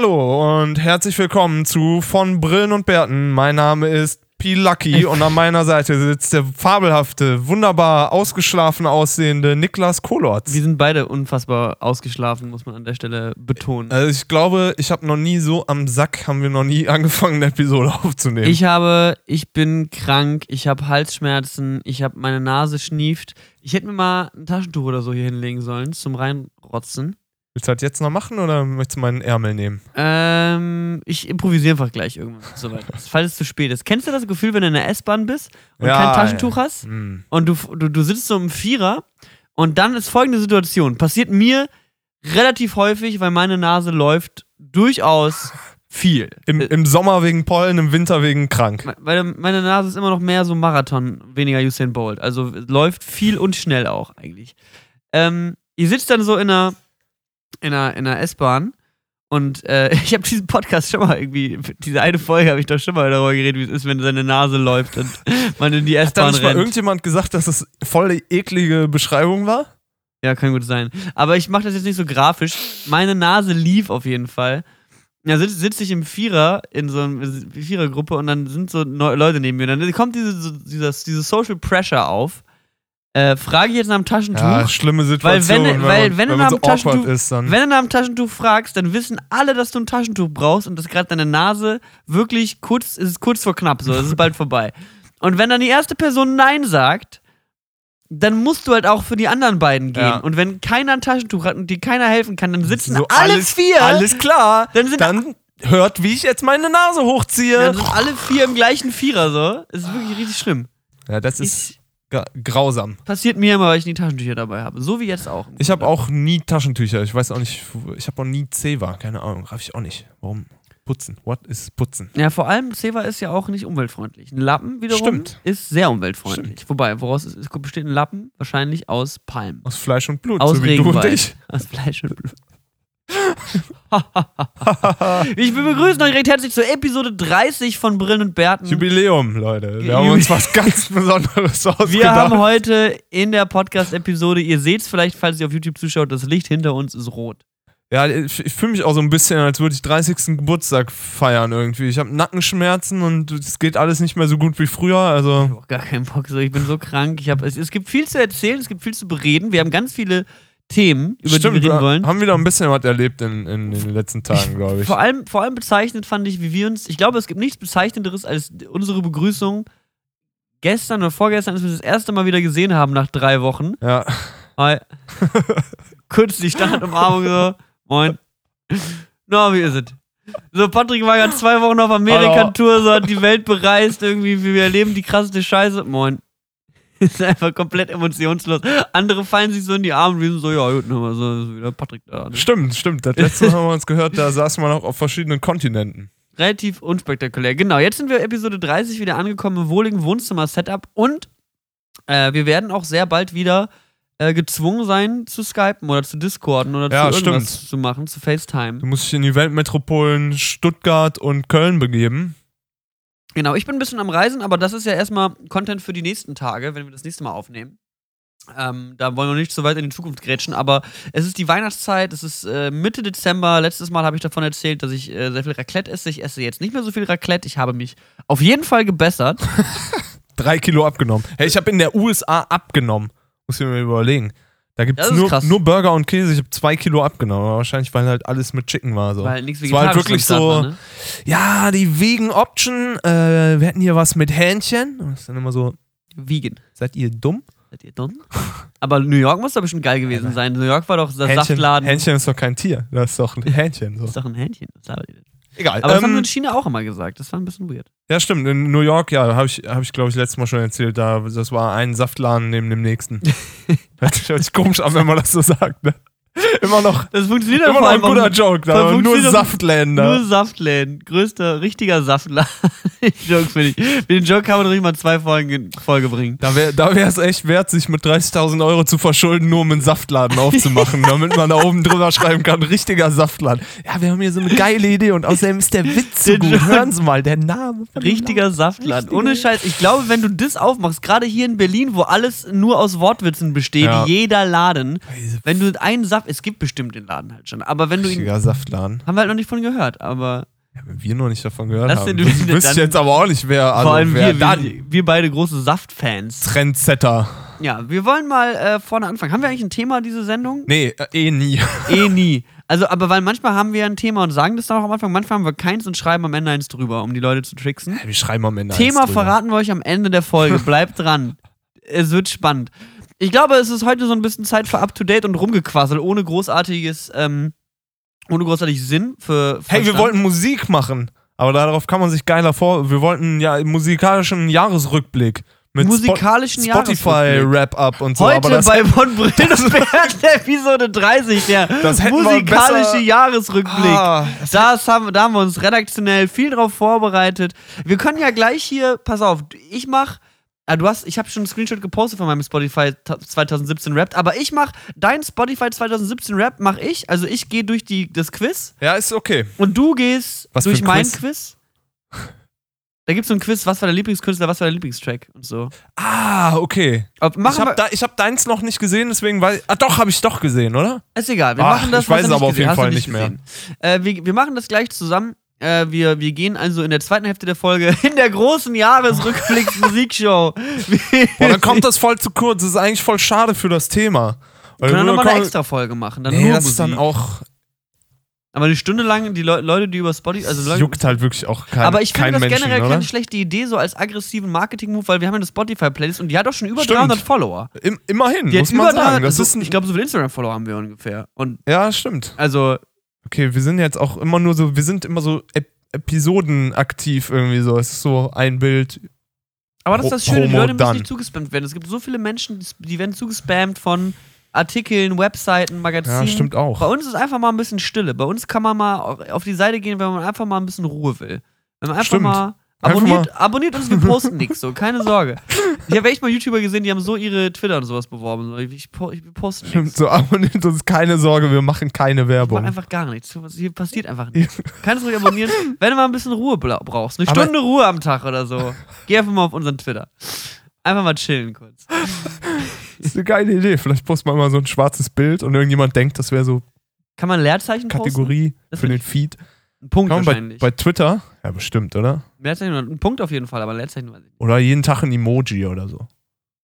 Hallo und herzlich willkommen zu Von Brillen und Bärten. Mein Name ist P. Lucky und an meiner Seite sitzt der fabelhafte, wunderbar ausgeschlafen aussehende Niklas Kolotz. Wir sind beide unfassbar ausgeschlafen, muss man an der Stelle betonen. Also ich glaube, ich habe noch nie so am Sack, haben wir noch nie angefangen, eine Episode aufzunehmen. Ich habe, ich bin krank, ich habe Halsschmerzen, ich habe meine Nase schnieft. Ich hätte mir mal ein Taschentuch oder so hier hinlegen sollen zum reinrotzen. Willst du das jetzt noch machen oder möchtest du meinen Ärmel nehmen? Ähm, ich improvisiere einfach gleich irgendwann, soweit falls es zu spät ist. Kennst du das Gefühl, wenn du in der S-Bahn bist und Ja, kein Taschentuch ja. hast Hm. und du, du, du sitzt so im Vierer und dann ist folgende Situation. Passiert mir relativ häufig, weil meine Nase läuft durchaus viel. Im, Im Sommer wegen Pollen, im Winter wegen krank. Weil meine Nase ist immer noch mehr so Marathon, weniger Usain Bolt. Also läuft viel und schnell auch eigentlich. Ähm, ihr sitzt dann so in einer, in einer, in einer S-Bahn und äh, ich habe diesen Podcast schon mal irgendwie, diese eine Folge habe ich doch schon mal darüber geredet, wie es ist, wenn seine Nase läuft und man in die Hat da S-Bahn nicht mal rennt. irgendjemand gesagt, dass das voll die eklige Beschreibung war? Ja, kann gut sein. Aber ich mache das jetzt nicht so grafisch. Meine Nase lief auf jeden Fall. Da sitze sitz ich im Vierer in so einer Vierergruppe und dann sind so Leute neben mir. Und dann kommt diese, so, dieses, diese Social Pressure auf. Äh, frage ich jetzt nach dem Taschentuch. Ja, schlimme Situation, wenn- wenn, weil man, wenn du wenn nach man so dem Taschentuch- ist dann. Wenn du nach dem Taschentuch fragst, dann wissen alle, dass du ein Taschentuch brauchst und dass gerade deine Nase wirklich kurz, es ist kurz vor knapp so, es ist bald vorbei. Und wenn dann die erste Person Nein sagt, dann musst du halt auch für die anderen beiden gehen. Ja. Und wenn keiner ein Taschentuch hat und dir keiner helfen kann, dann sitzen So, alle alles, vier. Alles klar. Dann sind- dann hört, wie ich jetzt meine Nase hochziehe. dann sind alle vier im gleichen Vierer so. Es ist wirklich richtig schlimm. Ja, das ist ga- grausam. Passiert mir immer, weil ich nie Taschentücher dabei habe. So wie jetzt auch. Ich habe auch nie Taschentücher. Ich weiß auch nicht, ich habe auch nie Zewa. Keine Ahnung, raff ich auch nicht. Warum? Putzen. What is Putzen? Ja, vor allem Seva ist ja auch nicht umweltfreundlich. Ein Lappen wiederum Stimmt. ist sehr umweltfreundlich. Wobei, woraus ist, es besteht ein Lappen? Wahrscheinlich aus Palmen. Aus Fleisch und Blut, Aus so wie du und Regenwald. ich. Aus Fleisch und Blut. ich will begrüßen euch recht herzlich zur Episode 30 von Brillen und Bärten. Jubiläum, Leute. Wir haben uns was ganz Besonderes ausgedacht. Wir haben heute in der Podcast-Episode, ihr seht es vielleicht, falls ihr auf YouTube zuschaut, das Licht hinter uns ist rot. Ja, ich, ich fühle mich auch so ein bisschen, als würde ich 30. Geburtstag feiern irgendwie. Ich habe Nackenschmerzen und es geht alles nicht mehr so gut wie früher. Ich Also habe auch gar keinen Bock, ich bin so krank. Ich hab, es, es gibt viel zu erzählen, es gibt viel zu bereden. Wir haben ganz viele Themen, über stimmt, die wir reden wollen. haben wieder ein bisschen was erlebt in, in, den letzten Tagen, glaube ich. Vor allem, vor allem bezeichnet fand ich, wie wir uns. Ich glaube, es gibt nichts Bezeichnenderes als unsere Begrüßung gestern oder vorgestern, als wir das erste Mal wieder gesehen haben nach drei Wochen. Ja, Hi. Kurz die Startumarmung so. Moin. Na, wie ist es? So, Patrick war ja zwei Wochen auf Amerika-Tour, so hat die Welt bereist, irgendwie, wir erleben die krasseste Scheiße. Moin. Ist einfach komplett emotionslos. Andere fallen sich so in die Arme und sind so, ja, gut, nochmal so, wieder Patrick da. Ne? stimmt, stimmt. Das letzte Mal haben wir uns gehört, da saßen wir noch auf verschiedenen Kontinenten. Relativ unspektakulär. Genau, jetzt sind wir Episode 30 wieder angekommen im wohligen Wohnzimmer-Setup und äh, wir werden auch sehr bald wieder äh, gezwungen sein zu skypen oder zu discorden oder Ja, zu irgendwas stimmt. zu machen, zu FaceTime. Du musst dich in die Weltmetropolen Stuttgart und Köln begeben. Genau, ich bin ein bisschen am Reisen, aber das ist ja erstmal Content für die nächsten Tage, wenn wir das nächste Mal aufnehmen. Ähm, da wollen wir nicht so weit in die Zukunft grätschen, aber es ist die Weihnachtszeit, es ist äh, Mitte Dezember. Letztes Mal habe ich davon erzählt, dass ich äh, sehr viel Raclette esse. Ich esse jetzt nicht mehr so viel Raclette. Ich habe mich auf jeden Fall gebessert. Drei Kilo abgenommen. Hey, ich habe in der USA abgenommen. Muss ich mir überlegen. Da gibt Das es nur, krass. nur Burger und Käse. Ich habe zwei Kilo abgenommen. Wahrscheinlich, weil halt alles mit Chicken war. So. Weil nichts Es war halt wirklich so, war, ne? ja, die Vegan Option. Äh, wir hätten hier was mit Hähnchen. Und das ist dann immer so, Vegan. seid ihr dumm? Seid ihr dumm? Aber New York muss doch bestimmt geil gewesen sein. New York war doch der Hähnchen, Saftladen. Hähnchen ist doch kein Tier. Das ist doch ein Hähnchen. Das So. ist doch ein Hähnchen. Was labert ihr denn? Egal. Aber das haben ähm, wir in China auch immer gesagt. Das war ein bisschen weird. ja, stimmt. In New York, ja, habe ich, hab ich glaube ich, letztes Mal schon erzählt. Da, das war ein Saftladen neben dem nächsten. hört, sich- hört sich komisch an, wenn man das so sagt. Ne? Immer noch, Das funktioniert immer noch ein guter Joke. Da, nur doch- Saftläden da. Nur Saftläden. Größter, richtiger Saftladen. Joke finde ich. Mit den Joke kann man ruhig mal zwei Folgen in Folge bringen. Da wäre da es echt wert, sich mit 30.000 Euro zu verschulden, nur um einen Saftladen aufzumachen, damit man da oben drüber schreiben kann, richtiger Saftladen. Ja, wir haben hier so eine geile Idee und außerdem ist der Witz so gut. Hören Sie mal, der Name. dem Richtiger Saftladen. Richtiger- Ohne Scheiß. Ich glaube, wenn du das aufmachst, gerade hier in Berlin, wo alles nur aus Wortwitzen besteht, Ja. jeder Laden, wenn du einen Saft. Es gibt bestimmt den Laden halt schon. Aber wenn du ihn. Richtiger Saftladen. Haben wir halt noch nicht von gehört, aber Ja, wenn wir noch nicht davon gehört Das haben. Wüs- Wüsste ich jetzt aber auch nicht, wer, also vor allem wer wir, dann wir, wir beide große Saftfans. Trendsetter. Ja, wir wollen mal äh, vorne anfangen. Haben wir eigentlich ein Thema, diese Sendung? Nee, äh, eh nie. eh nie. Also, aber weil manchmal haben wir ein Thema und sagen das dann auch am Anfang, manchmal haben wir keins und schreiben am Ende eins drüber, um die Leute zu tricksen. Wir schreiben am Ende Thema eins drüber. verraten wir euch am Ende der Folge. Bleibt dran. Es wird spannend. Ich glaube, es ist heute so ein bisschen Zeit für Up-to-Date und rumgequassel, ohne großartiges, ähm, ohne großartig Sinn für. Hey, wir Verstand. wollten Musik machen. Aber darauf kann man sich geiler vor. Wir wollten ja einen musikalischen Jahresrückblick. Mit musikalischen Spo Spotify Jahresrückblick. Wrap-Up und so. Heute aber das, bei Von Brillen und Bären, Episode 30, der Das musikalische Jahresrückblick. Ah, das haben, da haben wir uns redaktionell viel drauf vorbereitet. Wir können ja gleich hier, pass auf, ich mach, du hast, ich habe schon einen Screenshot gepostet von meinem Spotify ta- 2017 Rap, aber ich mach dein Spotify 2017 Rap mach ich, also ich gehe durch die, das Quiz ja, ist okay. und du gehst Was durch ein mein Quiz? Quiz. Da gibt's so ein Quiz, was war der Lieblingskünstler, was war der Lieblingstrack und so. Ah, okay. Ob, Ich habe da, ich hab deins noch nicht gesehen, deswegen weiß Ah, doch, habe ich doch gesehen, oder? Ist egal, wir Ach, machen das. ich weiß du aber nicht auf jeden Fall nicht mehr. gesehen. Äh, wir, wir machen das gleich zusammen. Äh, wir, wir gehen also in der zweiten Hälfte der Folge in der großen Jahresrückblicks-Musikshow. Boah, dann kommt das voll zu kurz. Das ist eigentlich voll schade für das Thema. Weil Wir können wir nochmal eine extra Folge machen. Dann Nee, das Musik. ist dann auch. Aber eine Stunde lang, die Leu Leute, die über Spotify. Also Leute, juckt halt wirklich auch kein, aber ich finde das Menschen, generell oder? keine schlechte Idee, so als aggressiven Marketing-Move, weil wir haben ja eine Spotify-Playlist und die hat auch schon über Stimmt. 300 Follower. Im, immerhin, Die muss man über sagen. 300, Das so, ist ein, ich glaube, so viele Instagram-Follower haben wir ungefähr. Und ja, stimmt. also, Okay, wir sind jetzt auch immer nur so, wir sind immer so Ep Episoden aktiv irgendwie so. Es ist so ein Bild. Aber das ist das Schöne, die Leute müssen nicht zugespammt werden. Es gibt so viele Menschen, die werden zugespammt von Artikeln, Webseiten, Magazinen. Ja, stimmt Bei auch. uns ist einfach mal ein bisschen Stille. Bei uns kann man mal auf die Seite gehen, wenn man einfach mal ein bisschen Ruhe will. Wenn man einfach Stimmt. mal. Abonniert, abonniert uns, wir posten nichts, so, keine Sorge. Ich habe echt mal YouTuber gesehen, die haben so ihre Twitter und sowas beworben. So, Ich, po- ich, posten Stimmt, nichts. so abonniert uns keine Sorge, wir machen keine Ich mach Werbung. einfach gar nichts. Hier passiert einfach nichts. Kannst du abonnieren, wenn du mal ein bisschen Ruhe brauchst. Eine Aber- Stunde Ruhe am Tag oder so. Geh einfach mal auf unseren Twitter. Einfach mal chillen kurz. Das ist eine geile Idee. Vielleicht posten wir mal so ein schwarzes Bild und irgendjemand denkt, das wäre so Kann man Leerzeichen Kategorie Das für den Feed. Ein Punkt Kann man bei, wahrscheinlich. bei Twitter? Ja, bestimmt, oder? Ein Punkt auf jeden Fall, aber Leerzeichen weiß ich nicht. Oder jeden Tag ein Emoji oder so.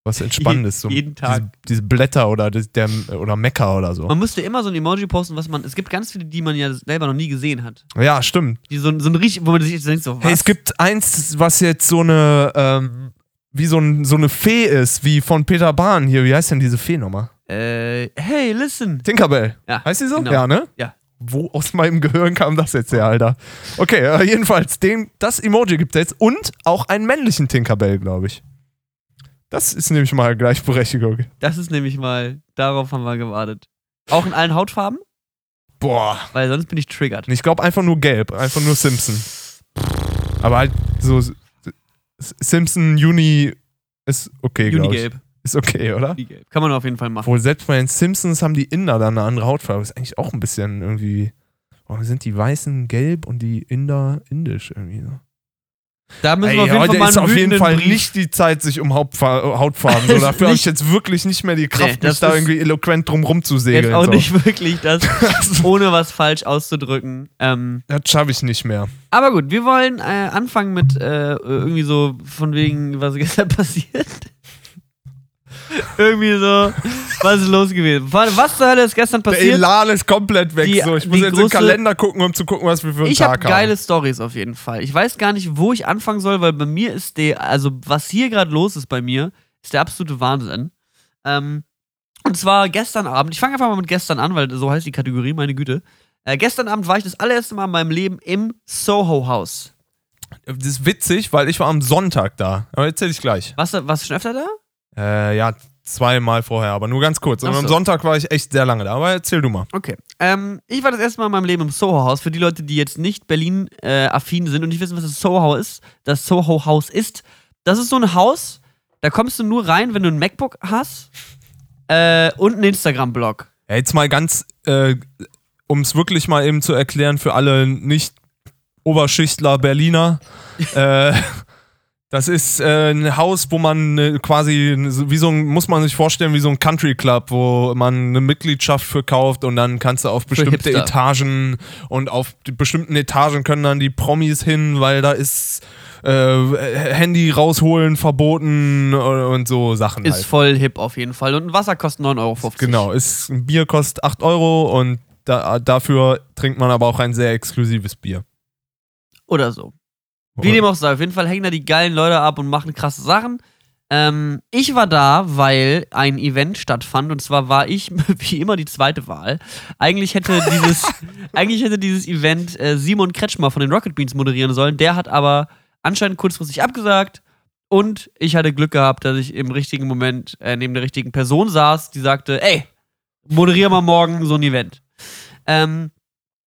Was Entspannendes. So jeden Tag. Diese, diese Blätter oder, das, der, oder Mecker oder so. Man müsste immer so ein Emoji posten, was man. Es gibt ganz viele, die man ja selber noch nie gesehen hat. Ja, stimmt. Die so, so ein richtig, wo man sich denkt, so, was? Hey, es gibt eins, was jetzt so eine, ähm, wie so, ein, so eine Fee ist, wie von Peter Bahn hier. Wie heißt denn diese Fee nochmal? Äh, hey, listen. Tinkerbell. Ja, Heißt die so? genau. Ja, ne? Ja. Wo aus meinem Gehirn kam das jetzt her, Alter? Okay, äh, jedenfalls, den, das Emoji gibt es jetzt und auch einen männlichen Tinkerbell, glaube ich. Das ist nämlich mal Gleichberechtigung. Das ist nämlich mal, darauf haben wir gewartet. Auch in allen Hautfarben? Boah. Weil sonst bin ich triggert. Ich glaube einfach nur gelb, einfach nur Simpson. Aber halt so Simpson Juni ist okay, glaube ich. Unigelb. Ist okay, oder? Unigelb. Kann man auf jeden Fall machen. Obwohl selbst bei den Simpsons haben die Inder dann eine andere Hautfarbe. Ist eigentlich auch ein bisschen irgendwie. Warum sind die Weißen gelb und die Inder indisch irgendwie so? Da müssen Ey, wir auf jeden heute Fall mal ist auf jeden Fall Brief- nicht die Zeit, sich um Hauptfa Hautfarben. So, dafür habe ich jetzt wirklich nicht mehr die Kraft, Nee, mich da irgendwie eloquent drum rumzusegeln. Jetzt auch so. nicht wirklich das, ohne was falsch auszudrücken. Ähm, Das schaffe ich nicht mehr. aber gut, wir wollen äh, anfangen mit äh, irgendwie so von wegen, was gestern passiert. Irgendwie so, was ist los gewesen? Was zur Hölle ist gestern Der passiert? Elan ist komplett weg. Die- so. Ich muss jetzt große- Kalender gucken, um zu gucken, was wir für einen Ich Tag habe haben. geile Stories auf jeden Fall. Ich weiß gar nicht, wo ich anfangen soll, weil bei mir ist der, also was hier gerade los ist bei mir, ist der absolute Wahnsinn. Ähm, und zwar gestern Abend, ich fange einfach mal mit gestern an, weil so heißt die Kategorie, meine Güte. Äh, gestern Abend war ich das allererste Mal in meinem Leben im Soho House. Das ist witzig, weil ich war am Sonntag da. Aber erzähl ich gleich. Warst du, warst du schon öfter da? Äh, ja, zweimal vorher, aber nur ganz kurz. Und Ach am so. Sonntag war ich echt sehr lange da. Aber erzähl du mal. Okay. Ähm, ich war das erste Mal in meinem Leben im Soho House. Für die Leute, die jetzt nicht Berlin-affin sind und nicht wissen, was das Soho ist, das Soho House ist, das ist so ein Haus, da kommst du nur rein, wenn du ein MacBook hast äh, und einen Instagram-Blog. Ja, jetzt mal ganz, äh, um es wirklich mal eben zu erklären für alle nicht Oberschichtler Berliner. äh, Das ist äh, ein Haus, wo man äh, quasi, wie so ein, muss man sich vorstellen, wie so ein Country Club, wo man eine Mitgliedschaft für kauft und dann kannst du auf bestimmte. Etagen und auf bestimmten Etagen können dann die Promis hin, weil da ist äh, Handy rausholen verboten und, und so Sachen Ist halt. voll hip auf jeden Fall. Und ein Wasser kostet 9,50 Euro. Genau, ist, ein Bier kostet 8 Euro und da, dafür trinkt man aber auch ein sehr exklusives Bier. Oder so. Wie dem auch sei, auf jeden Fall hängen da die geilen Leute ab und machen krasse Sachen. Ähm, ich war da, weil ein Event stattfand und zwar war ich wie immer die zweite Wahl. Eigentlich hätte dieses, eigentlich hätte dieses Event äh, Simon Kretschmer von den Rocket Beans moderieren sollen. Der hat aber anscheinend kurzfristig abgesagt und ich hatte Glück gehabt, dass ich im richtigen Moment äh, neben der richtigen Person saß, die sagte, ey, moderier mal morgen so ein Event. Ähm,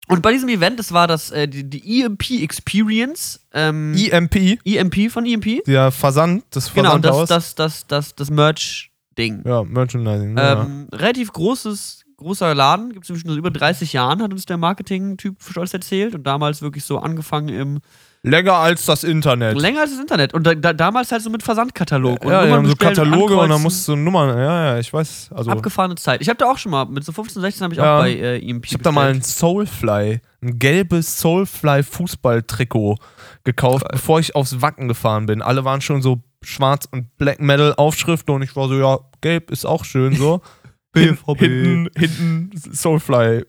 und bei diesem Event, das war das, äh, die, die EMP Experience. Ähm, EMP, EMP von EMP? der Versand, das Genau, Versandhaus. das, das, das, das, das Merch-Ding. ja, Merchandising. ja. Ähm, relativ großes, großer Laden, gibt es schon seit über 30 Jahren, hat uns der Marketing-Typ stolz erzählt. Und damals wirklich so angefangen im Länger als das Internet. länger als das Internet. Und da, da, damals halt so mit Versandkatalog. und ja, die Nummern haben so bestellen und Kataloge und dann musst du Nummern, ja, ja, ich weiß. Also, Abgefahrene Zeit. Ich habe da auch schon mal, mit so 15, 16 habe ich Ja. auch bei äh, EMP ich habe da mal ein. Soulfly, ein gelbes Soulfly-Fußballtrikot gekauft, bevor ich aufs Wacken gefahren bin. Alle waren schon so schwarz und Black Metal Aufschriften und ich war so, ja, gelb ist auch schön so. BVB. hinten, hinten Soulfly.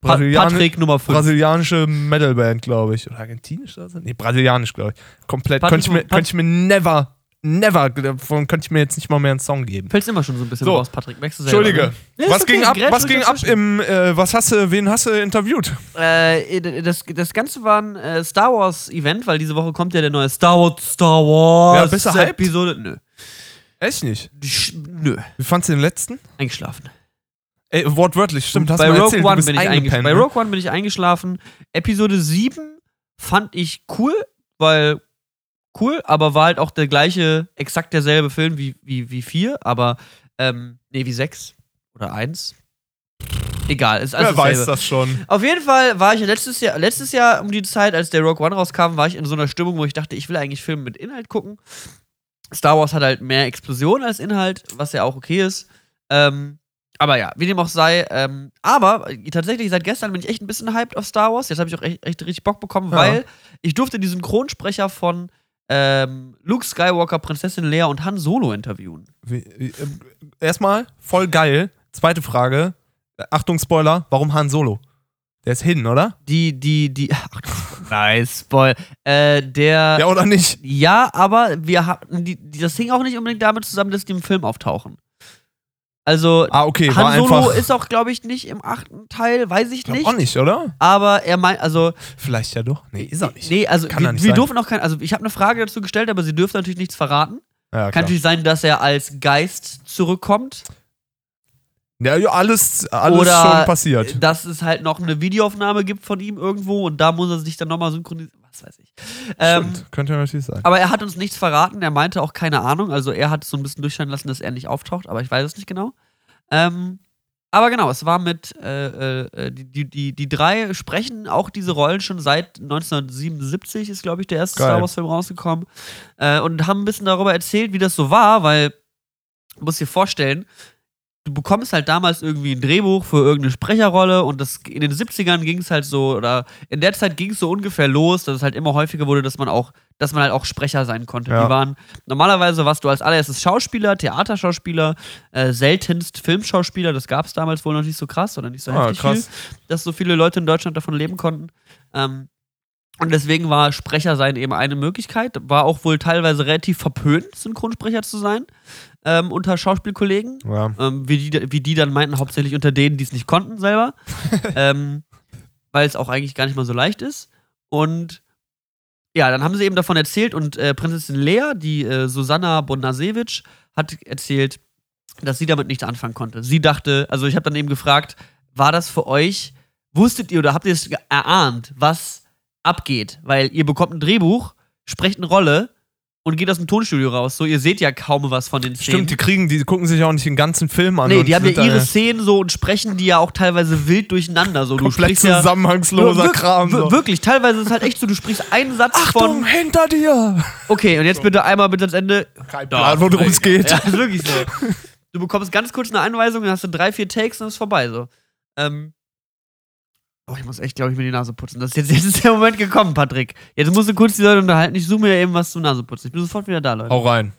Brasilian Patrick Nummer 5. brasilianische Metalband, glaube ich. Oder argentinisch oder so? Nee, brasilianisch, glaube ich. Komplett. Patrick- Könnte ich, mir, könnte ich mir never, never, davon könnte ich mir jetzt nicht mal mehr einen Song geben. Fällst immer schon so ein bisschen So. raus, Patrick. Merkst du selber, Entschuldige. ne? Was okay, ging ab, was ging ab im, äh, was hast du, wen hast du interviewt? Äh, das, das Ganze war ein äh, Star Wars Event, weil diese Woche kommt ja der neue Star Wars Star Wars Ja, bist du? Episode. Nö. Echt nicht. Sch- Nö. Wie fandst du den letzten? Eingeschlafen. Ey, wortwörtlich, stimmt. Bei Rogue One bin ich eingeschlafen. eingepennt. Bei ne? Rogue One bin ich eingeschlafen. Episode 7 fand ich cool, weil cool, aber war halt auch der gleiche, exakt derselbe Film wie, wie, wie 4, aber ähm, nee, wie 6 oder 1. Egal, ist alles Wer weiß das schon. Auf jeden Fall war ich ja letztes Jahr, letztes Jahr um die Zeit, als der Rogue One rauskam, war ich in so einer Stimmung, wo ich dachte, ich will eigentlich Filme mit Inhalt gucken. Star Wars hat halt mehr Explosion als Inhalt, was ja auch okay ist. Ähm, aber ja, wie dem auch sei. Ähm, aber äh, tatsächlich, seit gestern bin ich echt ein bisschen hyped auf Star Wars. Jetzt habe ich auch echt, echt richtig Bock bekommen, Ja. weil ich durfte den Synchronsprecher von ähm, Luke Skywalker, Prinzessin Leia und Han Solo interviewen. Wie, wie, äh, erstmal, voll geil. Zweite Frage. Achtung, Spoiler. Warum Han Solo? Der ist hin, oder? Die, die, die. Ach, nice, Spoil. Äh, der. Ja, oder nicht? Ja, aber wir hatten die, die, das hing auch nicht unbedingt damit zusammen, dass die im Film auftauchen. Also, Ah, okay, Han Solo ist auch, glaube ich, nicht im achten Teil, weiß ich nicht. auch nicht, oder? Aber er meint, also, Vielleicht ja doch. Nee, ist er nicht. nee, also, Kann wir, nicht wir sein. dürfen auch kein, also, ich habe eine Frage dazu gestellt, aber sie dürfen natürlich nichts verraten. Ja, Kann natürlich sein, dass er als Geist zurückkommt. Ja, ja, alles, alles Oder schon passiert. dass es halt noch eine Videoaufnahme gibt von ihm irgendwo und da muss er sich dann nochmal synchronisieren. Was weiß ich. Ähm, Stimmt, könnte natürlich sein. Aber er hat uns nichts verraten. Er meinte auch keine Ahnung. Also er hat so ein bisschen durchscheinen lassen, dass er nicht auftaucht, aber ich weiß es nicht genau. Ähm, aber genau, es war mit äh, äh, die, die, die, die drei sprechen auch diese Rollen schon seit 1977 ist, glaube ich, der erste Geil. Star Wars-Film rausgekommen. Äh, und haben ein bisschen darüber erzählt, wie das so war, weil du musst dir vorstellen, du bekommst halt damals irgendwie ein Drehbuch für irgendeine Sprecherrolle und das in den 70ern ging es halt so, oder in der Zeit ging es so ungefähr los, dass es halt immer häufiger wurde, dass man auch, dass man halt auch Sprecher sein konnte. Ja. Die waren, normalerweise warst du als allererstes Schauspieler, Theaterschauspieler, äh, seltenst Filmschauspieler, das gab es damals wohl noch nicht so krass oder nicht so Ah, heftig krass. viel, dass so viele Leute in Deutschland davon leben konnten. Ähm, und deswegen war Sprecher sein eben eine Möglichkeit. War auch wohl teilweise relativ verpönt, Synchronsprecher zu sein, ähm, unter Schauspielkollegen. Ja. Ähm, wie, die, wie die dann meinten, hauptsächlich unter denen, die es nicht konnten selber. ähm, weil es auch eigentlich gar nicht mal so leicht ist. Und ja, dann haben sie eben davon erzählt und äh, Prinzessin Lea, die äh, Susanna Bonasewicz, hat erzählt, dass sie damit nichts anfangen konnte. Sie dachte, also ich habe dann eben gefragt, war das für euch, wusstet ihr oder habt ihr es erahnt, was abgeht? Weil ihr bekommt ein Drehbuch, sprecht eine Rolle und geht aus dem Tonstudio raus. So, ihr seht ja kaum was von den Szenen. Stimmt, die kriegen, die gucken sich auch nicht den ganzen Film an. Nee, die haben ja ihre Szenen so und sprechen die ja auch teilweise wild durcheinander. So, du sprichst ja, zusammenhangsloser Wir- Kram. So. Wirklich, teilweise ist es halt echt so, du sprichst einen Satz Achtung, von. hinter dir! Okay, und jetzt bitte einmal bitte ans Ende. Kein Plan, worum es geht. Ja, ist wirklich so. Du bekommst ganz kurz eine Anweisung, dann hast du drei, vier Takes und ist vorbei. So. Ähm. Oh, ich muss echt, glaube ich, mir die Nase putzen. Das ist jetzt, jetzt ist der Moment gekommen, Patrick. Jetzt musst du kurz die Leute unterhalten. Ich zoome mir eben was zum Naseputzen. Ich bin sofort wieder da, Leute. Hau rein.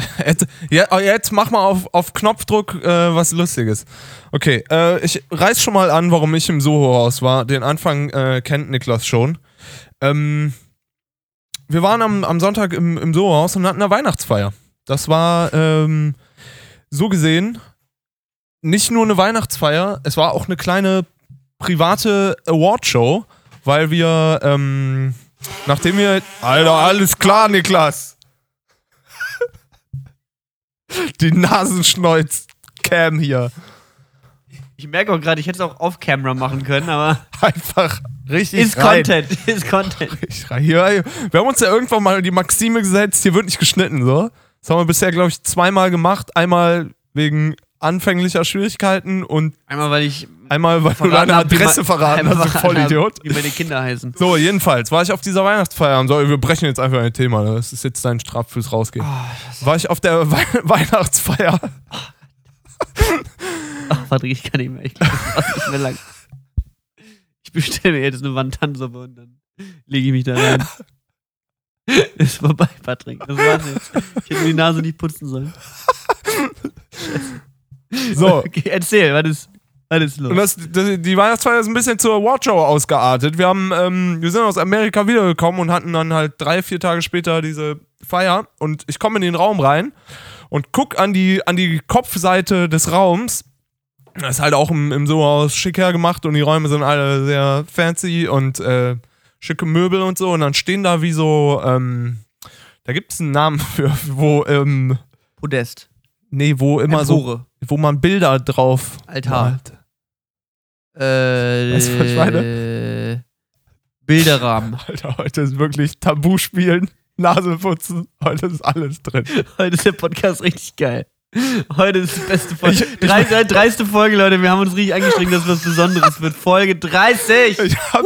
Jetzt, ja, oh, jetzt mach mal auf, auf Knopfdruck äh, was Lustiges. Okay, äh, ich reiß schon mal an, warum ich im Soho-Haus war. Den Anfang äh, kennt Niklas schon. Ähm, wir waren am, am Sonntag im, im Soho-Haus und hatten eine Weihnachtsfeier. Das war ähm, so gesehen nicht nur eine Weihnachtsfeier, es war auch eine kleine private Awardshow, weil wir, ähm, nachdem wir. Alter, alles klar, Niklas! Die Nasenschneuz-Cam hier. Ich merke auch gerade, ich hätte es auch off-camera machen können, aber Einfach richtig ist rein. Content. Ist Content. Hier, wir haben uns ja irgendwann mal die Maxime gesetzt, hier wird nicht geschnitten, so. Das haben wir bisher, glaube ich, zweimal gemacht. Einmal wegen anfänglicher Schwierigkeiten und Einmal, weil ich einmal, weil du deine Adresse verraten hast, du verraten hab, Vollidiot. Wie meine Kinder heißen. So, jedenfalls war ich auf dieser Weihnachtsfeier und so, wir brechen jetzt einfach ein Thema, ne? das ist jetzt dein Straf fürs Rausgehen. Oh, War ich auf der We Weihnachtsfeier Ach, Patrick, ich kann nicht mehr. Ich glaube, das ist nicht mehr lang. Ich bestelle mir jetzt eine Wantansuppe und dann lege ich mich da rein. Ist vorbei, Patrick. Das war's jetzt. Ich hätte mir die Nase nicht putzen sollen. So, Okay, erzähl, was ist, was ist los? Und das, das, die Weihnachtsfeier ist ein bisschen zur Awardshow ausgeartet. Wir, haben, ähm, wir sind aus Amerika wiedergekommen und hatten dann halt drei, vier Tage später diese Feier. Und ich komme in den Raum rein und guck an die, an die Kopfseite des Raums. Das ist halt auch im, im So-Haus schick hergemacht und die Räume sind alle sehr fancy und äh, schicke Möbel und so. Und dann stehen da wie so, ähm, da gibt es einen Namen für, wo, ähm, Podest. nee, wo immer so, Empore. Wo man Bilder drauf Altar. malt. Äh, Weißt du, was ich meine? Bilderrahmen. Alter, heute ist wirklich Tabu spielen, Nase putzen, heute ist alles drin. Heute ist der Podcast richtig geil. Heute ist die beste Folge. Ich- ich- Dreiste, dreiste Folge, Leute. Wir haben uns richtig angestrengt, dass was Besonderes wird. Folge 30. Ich habe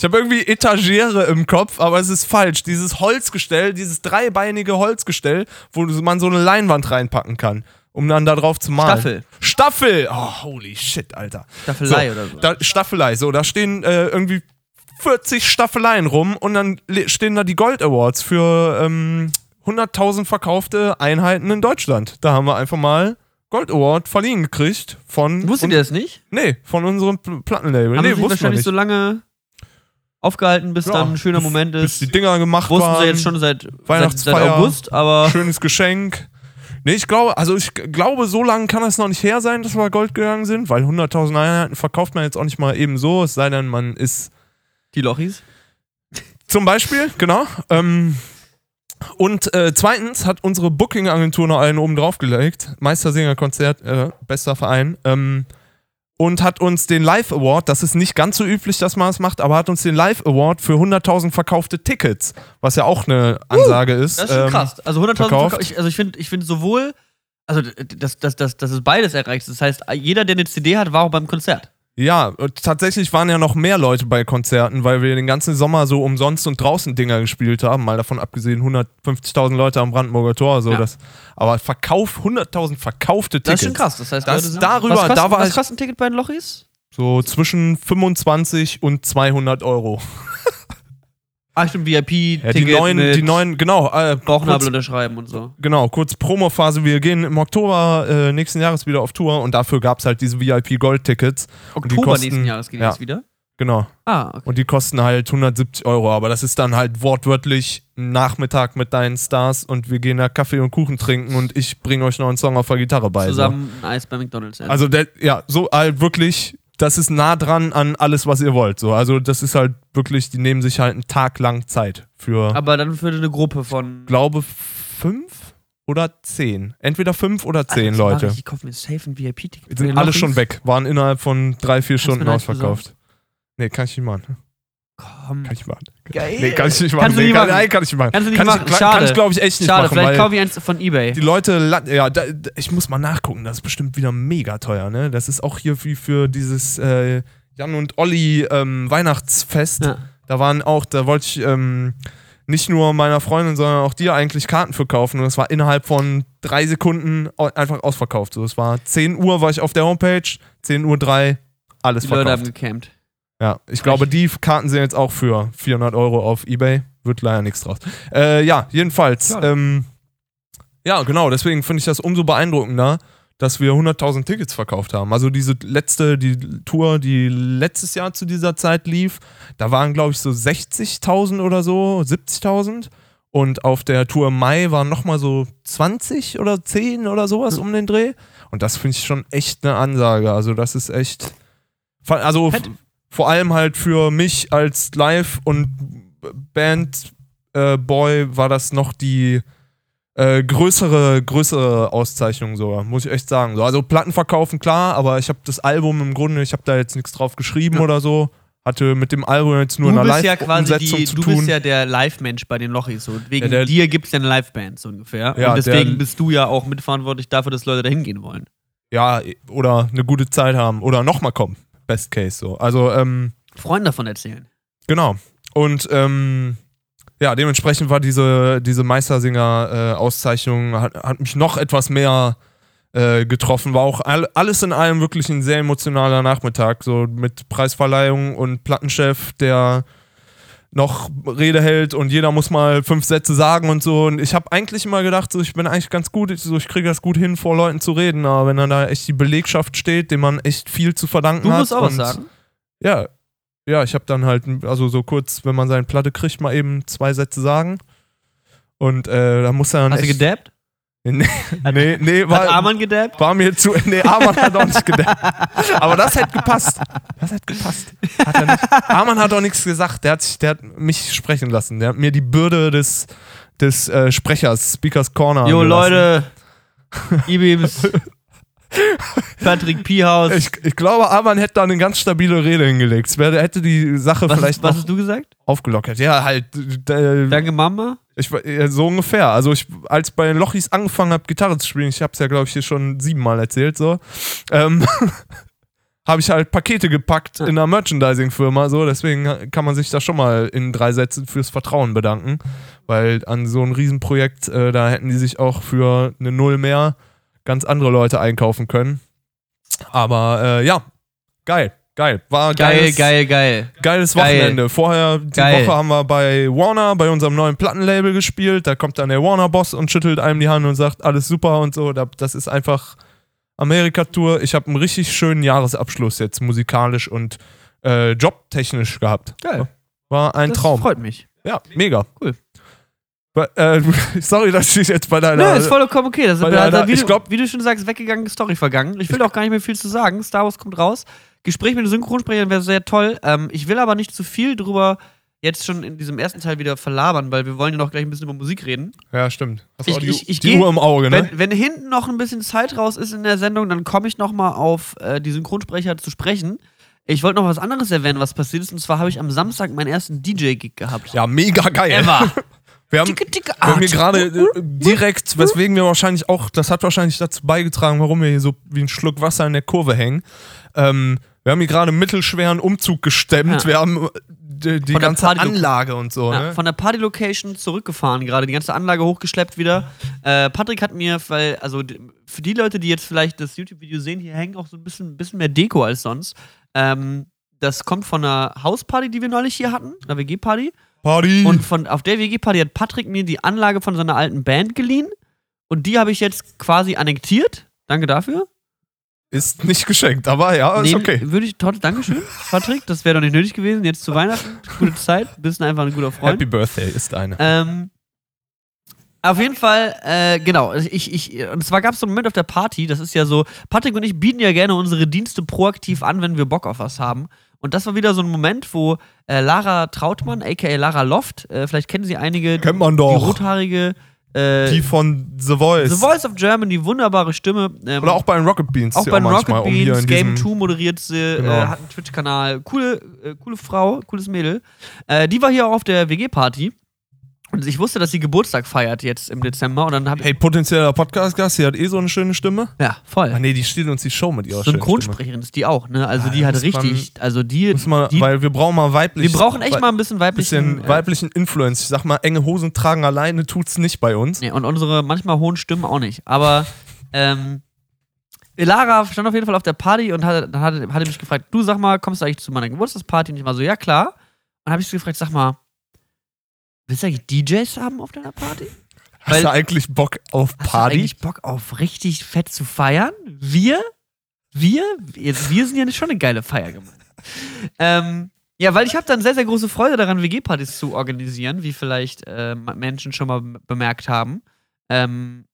hab irgendwie Etagere im Kopf, aber es ist falsch. Dieses Holzgestell, dieses dreibeinige Holzgestell, wo man so eine Leinwand reinpacken kann, um dann da drauf zu malen. Staffel. Staffel! Oh, holy shit, Alter. Staffelei so, oder so. Da, Staffelei, so, da stehen äh, irgendwie 40 Staffeleien rum und dann stehen da die Gold Awards für ähm, 100.000 verkaufte Einheiten in Deutschland. Da haben wir einfach mal Gold Award verliehen gekriegt von. Wusstet ihr das nicht? Nee, von unserem Pl- Plattenlabel. Haben nee, wussten wahrscheinlich nicht. so lange aufgehalten, bis Ja, dann ein schöner bis- Moment Bis ist. die Dinger gemacht Wussten waren. sie jetzt schon seit, seit, seit Weihnachtsfeier. August, aber Schönes Geschenk. Nee, ich glaube, also ich glaube, so lange kann es noch nicht her sein, dass wir Gold gegangen sind, weil 100.000 Einheiten verkauft man jetzt auch nicht mal eben so, es sei denn, man ist die Lochis. Zum Beispiel, genau. Ähm, und äh, zweitens hat unsere Booking-Agentur noch einen oben draufgelegt. Meistersinger-Konzert, äh, bester Verein. Ähm, und hat uns den Live Award, das ist nicht ganz so üblich, dass man das macht, aber hat uns den Live Award für 100.000 verkaufte Tickets, was ja auch eine Ansage ist. Das ist schon ähm, krass. Also 100.000 verkauft. Ich, also ich finde ich find sowohl, also dass das, das, das ist beides erreicht. Das heißt, jeder, der eine CD hat, war auch beim Konzert. Ja, tatsächlich waren ja noch mehr Leute bei Konzerten, weil wir den ganzen Sommer so umsonst und draußen Dinger gespielt haben. Mal davon abgesehen, 150.000 Leute am Brandenburger Tor. So Ja. das, aber Verkauf, 100.000 verkaufte Das Tickets. ist schon krass. Das heißt, Das- Leute sind, darüber, was kostet, da war was kostet ein Ticket bei den Lochis? So zwischen 25 und 200 Euro. Ah, stimmt, VIP-Ticket Ja, die neuen, die neuen, genau. Äh, Bauchnabel kurz, unterschreiben und so. genau, kurz Promophase. Wir gehen im Oktober äh, nächsten Jahres wieder auf Tour und dafür gab es halt diese VIP-Gold-Tickets. Oktober kosten- nächsten Jahres geht ja. das wieder. Genau. Ah, okay. Und die kosten halt 170 Euro. Aber das ist dann halt wortwörtlich ein Nachmittag mit deinen Stars und wir gehen da Kaffee und Kuchen trinken und ich bringe euch noch einen Song auf der Gitarre bei. so. Zusammen ein Eis bei McDonalds. Also, der, ja, so halt wirklich, das ist nah dran an alles, was ihr wollt. So. Also, das ist halt wirklich, die nehmen sich halt einen Tag lang Zeit für, Aber dann für eine Gruppe von glaube, fünf oder zehn. Entweder fünf oder zehn Alter, Leute. Ich, ich kaufe mir safe ein VIP-Ticket. Die sind alle schon weg, waren innerhalb von drei, vier Stunden mir eins ausverkauft. Nee, kann ich nicht machen. Komm, komm. Kann ich machen. Geil. Nee, kann ich nicht machen. Kannst du nee, nicht kann, machen. Nein, kann ich nicht machen. Kannst du nicht kann machen. Ich, Schade. Kann ich, glaube ich, echt nicht Schade, machen. vielleicht weil kaufe ich eins von Ebay. die Leute, ja, da, da, ich muss mal nachgucken, das ist bestimmt wieder mega teuer, ne? Das ist auch hier wie für dieses äh, Jan und Olli ähm, Weihnachtsfest. Ja. Da waren auch, da wollte ich ähm, nicht nur meiner Freundin, sondern auch dir eigentlich Karten für kaufen. Und es war innerhalb von drei Sekunden einfach ausverkauft. So, es war 10 Uhr, war ich auf der Homepage, 10 Uhr 3, alles Die Leute haben verkauft. gecampt. Ja, ich glaube, die Karten sind jetzt auch für 400 Euro auf Ebay. Wird leider nichts draus. Äh, ja, jedenfalls. Ja. Ähm, ja, genau. Deswegen finde ich das umso beeindruckender, dass wir 100.000 Tickets verkauft haben. Also diese letzte, die Tour, die letztes Jahr zu dieser Zeit lief, da waren, glaube ich, so 60.000 oder so, 70.000. Und auf der Tour im Mai waren nochmal so 20 oder 10 oder sowas um den Dreh. Und das finde ich schon echt eine Ansage. Also das ist echt... Also Fett. Vor allem halt für mich als Live- und Band-Boy war das noch die äh, größere, größere Auszeichnung sogar, muss ich echt sagen. So, also Platten verkaufen, klar, aber ich habe das Album im Grunde, ich habe da jetzt nichts drauf geschrieben Ja. oder so. Hatte mit dem Album jetzt nur du eine bist ja quasi Live-Umsetzung die, zu du tun. bist ja der Live-Mensch bei den Lochis. So. Wegen Ja, der- dir gibt es ja eine Live-Band so ungefähr. Ja, Und deswegen der- bist du ja auch mitverantwortlich dafür, dass Leute da hingehen wollen. ja, oder eine gute Zeit haben oder nochmal kommen. Best Case so. Also, ähm, Freunden davon erzählen. Genau. Und ähm, ja, dementsprechend war diese, diese Meistersinger-Auszeichnung, hat, hat mich noch etwas mehr äh, getroffen. War auch all, alles in allem wirklich ein sehr emotionaler Nachmittag, so mit Preisverleihung und Plattenchef, der noch Rede hält und jeder muss mal fünf Sätze sagen und so. Und ich habe eigentlich immer gedacht, so, ich bin eigentlich ganz gut, ich, so, ich kriege das gut hin, vor Leuten zu reden. Aber wenn dann da echt die Belegschaft steht, dem man echt viel zu verdanken Du hat. musst auch was sagen. ja, ja, ich habe dann halt, also so kurz, wenn man seine Platte kriegt, mal eben zwei Sätze sagen. Und äh, da muss er dann Hast du echt, gedabbt? Nee, nee, nee Hat war, Arman gedabbt? war mir zu. Nee, Arman hat auch nicht gedacht. Aber das hätte gepasst. Das hätte gepasst. Hat er nicht. Arman hat auch nichts gesagt. Der hat, sich, der hat mich sprechen lassen. Der hat mir die Bürde des, des äh, Sprechers, Speakers Corner. Jo. Leute. E-Beams. Patrick Piehaus. Ich, ich glaube, Arman hätte da eine ganz stabile Rede hingelegt. Wär- hätte die Sache was, vielleicht was hast du gesagt? aufgelockert. Ja, halt. Äh, Danke, Mama. Ich, so ungefähr. Also ich, als bei den Lochis angefangen habe, Gitarre zu spielen, ich habe es ja, glaube ich, hier schon siebenmal erzählt, so, ähm, habe ich halt Pakete gepackt in einer Merchandising-Firma, so, deswegen kann man sich da schon mal in drei Sätzen fürs Vertrauen bedanken, weil an so ein Riesenprojekt, äh, da hätten die sich auch für eine Null mehr ganz andere Leute einkaufen können. Aber äh, ja, geil, geil. War Geil, geiles, geil, geil. Geiles Geil. Wochenende. Vorher, die Geil. Woche haben wir bei Warner, bei unserem neuen Plattenlabel gespielt. Da kommt dann der Warner-Boss und schüttelt einem die Hand und sagt, alles super und so. Da- Das ist einfach Amerika-Tour. Ich habe einen richtig schönen Jahresabschluss jetzt musikalisch und äh, jobtechnisch gehabt. Geil. War ein das Traum. freut mich. Ja, mega. Cool. Äh, sorry, dass ich jetzt bei deiner. Nö, ist vollkommen okay. Das Weil also, da- wie, ich du, glaub- wie du schon sagst, weggegangene Story vergangen. Ich will auch gar nicht mehr viel zu sagen. Star Wars kommt raus. Gespräch mit den Synchronsprechern wäre sehr toll. Ähm, ich will aber nicht zu viel drüber jetzt schon in diesem ersten Teil wieder verlabern, weil wir wollen ja noch gleich ein bisschen über Musik reden. ja, stimmt. Hast Ich- auch die, ich- ich die geh- Uhr im Auge, ne? Wenn, wenn hinten noch ein bisschen Zeit raus ist in der Sendung, dann komme ich noch mal auf äh, die Synchronsprecher zu sprechen. Ich wollte noch was anderes erwähnen, was passiert ist. Und zwar habe ich am Samstag meinen ersten DJ-Gig gehabt. ja, mega geil. Ever. Wir haben, Dicke, dicke Wir haben hier gerade äh, direkt, weswegen wir wahrscheinlich auch, das hat wahrscheinlich dazu beigetragen, warum wir hier so wie ein Schluck Wasser in der Kurve hängen. Ähm, wir haben hier gerade einen mittelschweren Umzug gestemmt. Ja. Wir haben äh, die, die ganze Anlage und so. Ja, ne? von der Party-Location zurückgefahren, gerade die ganze Anlage hochgeschleppt wieder. Äh, Patrick hat mir, weil, also für die Leute, die jetzt vielleicht das YouTube-Video sehen, hier hängen auch so ein bisschen, bisschen mehr Deko als sonst. Ähm, das kommt von einer Hausparty, die wir neulich hier hatten, einer WG-Party. Party. Und von, auf der WG-Party hat Patrick mir die Anlage von seiner alten Band geliehen. Und die habe ich jetzt quasi annektiert. Danke dafür. ist nicht geschenkt, aber ja, ist Nehmen- okay. Würde ich, toll, Dankeschön, Patrick. Das wäre doch nicht nötig gewesen. Jetzt zu Weihnachten. Gute Zeit. Bist einfach ein guter Freund. Happy Birthday ist eine. Ähm, auf jeden Fall, äh, genau. Ich, ich, und zwar gab es so einen Moment auf der Party, das ist ja so, Patrick und ich bieten ja gerne unsere Dienste proaktiv an, wenn wir Bock auf was haben. Und das war wieder so ein Moment, wo äh, Lara Trautmann, aka Lara Loft, äh, vielleicht kennen sie einige, Kennt man die doch. rothaarige Äh, Die von The Voice. The Voice of Germany, wunderbare Stimme. Ähm, Oder auch bei den Rocket Beans. auch die bei den Rocket um Beans, in Game diesem- 2 moderiert sie, Genau. äh, hat einen Twitch-Kanal. Coole, äh, coole Frau, cooles Mädel. Äh, die war hier auch auf der WG-Party. Und ich wusste, dass sie Geburtstag feiert jetzt im Dezember. Und dann habe ich. Hey, potenzieller Podcast-Gast, die hat eh so eine schöne Stimme. Ja, voll. Ah, nee, die stiehlt uns die Show mit ihrer. Synchronsprecherin ist die auch, ne? Also Ah, die hat muss man- richtig, also die, man, die weil wir brauchen mal weiblich. wir brauchen echt mal ein bisschen weiblichen. bisschen weiblichen Influence. Ich sag mal, enge Hosen tragen alleine tut's nicht bei uns. Nee, und unsere manchmal hohen Stimmen auch nicht. Aber ähm, Lara stand auf jeden Fall auf der Party und hatte, hatte, hatte mich gefragt, du sag mal, kommst du eigentlich zu meiner Geburtstagsparty? Und ich war so, ja klar. Und habe ich sie gefragt, sag mal, willst du eigentlich DJs haben auf deiner Party? Hast Weil- du eigentlich Bock auf Hast du Party? eigentlich Bock auf richtig fett zu feiern? Wir? Wir? Jetzt, wir sind ja schon eine geile Feier gemacht. Ähm, ja, weil ich habe dann sehr, sehr große Freude daran, WG-Partys zu organisieren, wie vielleicht äh, Menschen schon mal bemerkt haben. Ähm,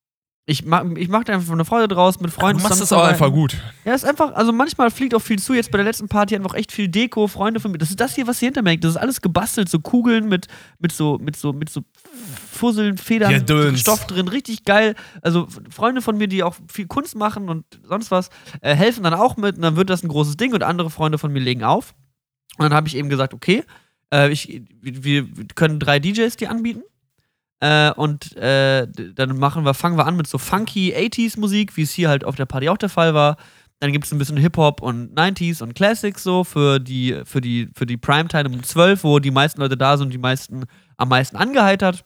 ich mache ich mach da einfach eine Freude draus, mit Freunden du machst das auch einfach gut. Ja, ist einfach, also manchmal fliegt auch viel zu. Jetzt bei der letzten Party einfach echt viel Deko, Freunde von mir. Das ist das hier, was ihr hinter mir hängt. Das ist alles gebastelt, so Kugeln mit, mit so, mit so, mit so Fusseln, Federn, Ja. Stoff drin, richtig geil. Also Freunde von mir, die auch viel Kunst machen und sonst was, äh, helfen dann auch mit und dann wird das ein großes Ding und andere Freunde von mir legen auf. Und dann habe ich eben gesagt, okay, äh, ich, wir, wir können drei DJs die anbieten. Äh, und äh, dann machen wir, fangen wir an mit so funky 80s Musik, wie es hier halt auf der Party auch der Fall war. Dann gibt es ein bisschen Hip-Hop und 90s und Classics so für die, für die, für die Primetime um 12, wo die meisten Leute da sind und die meisten am meisten angeheitert.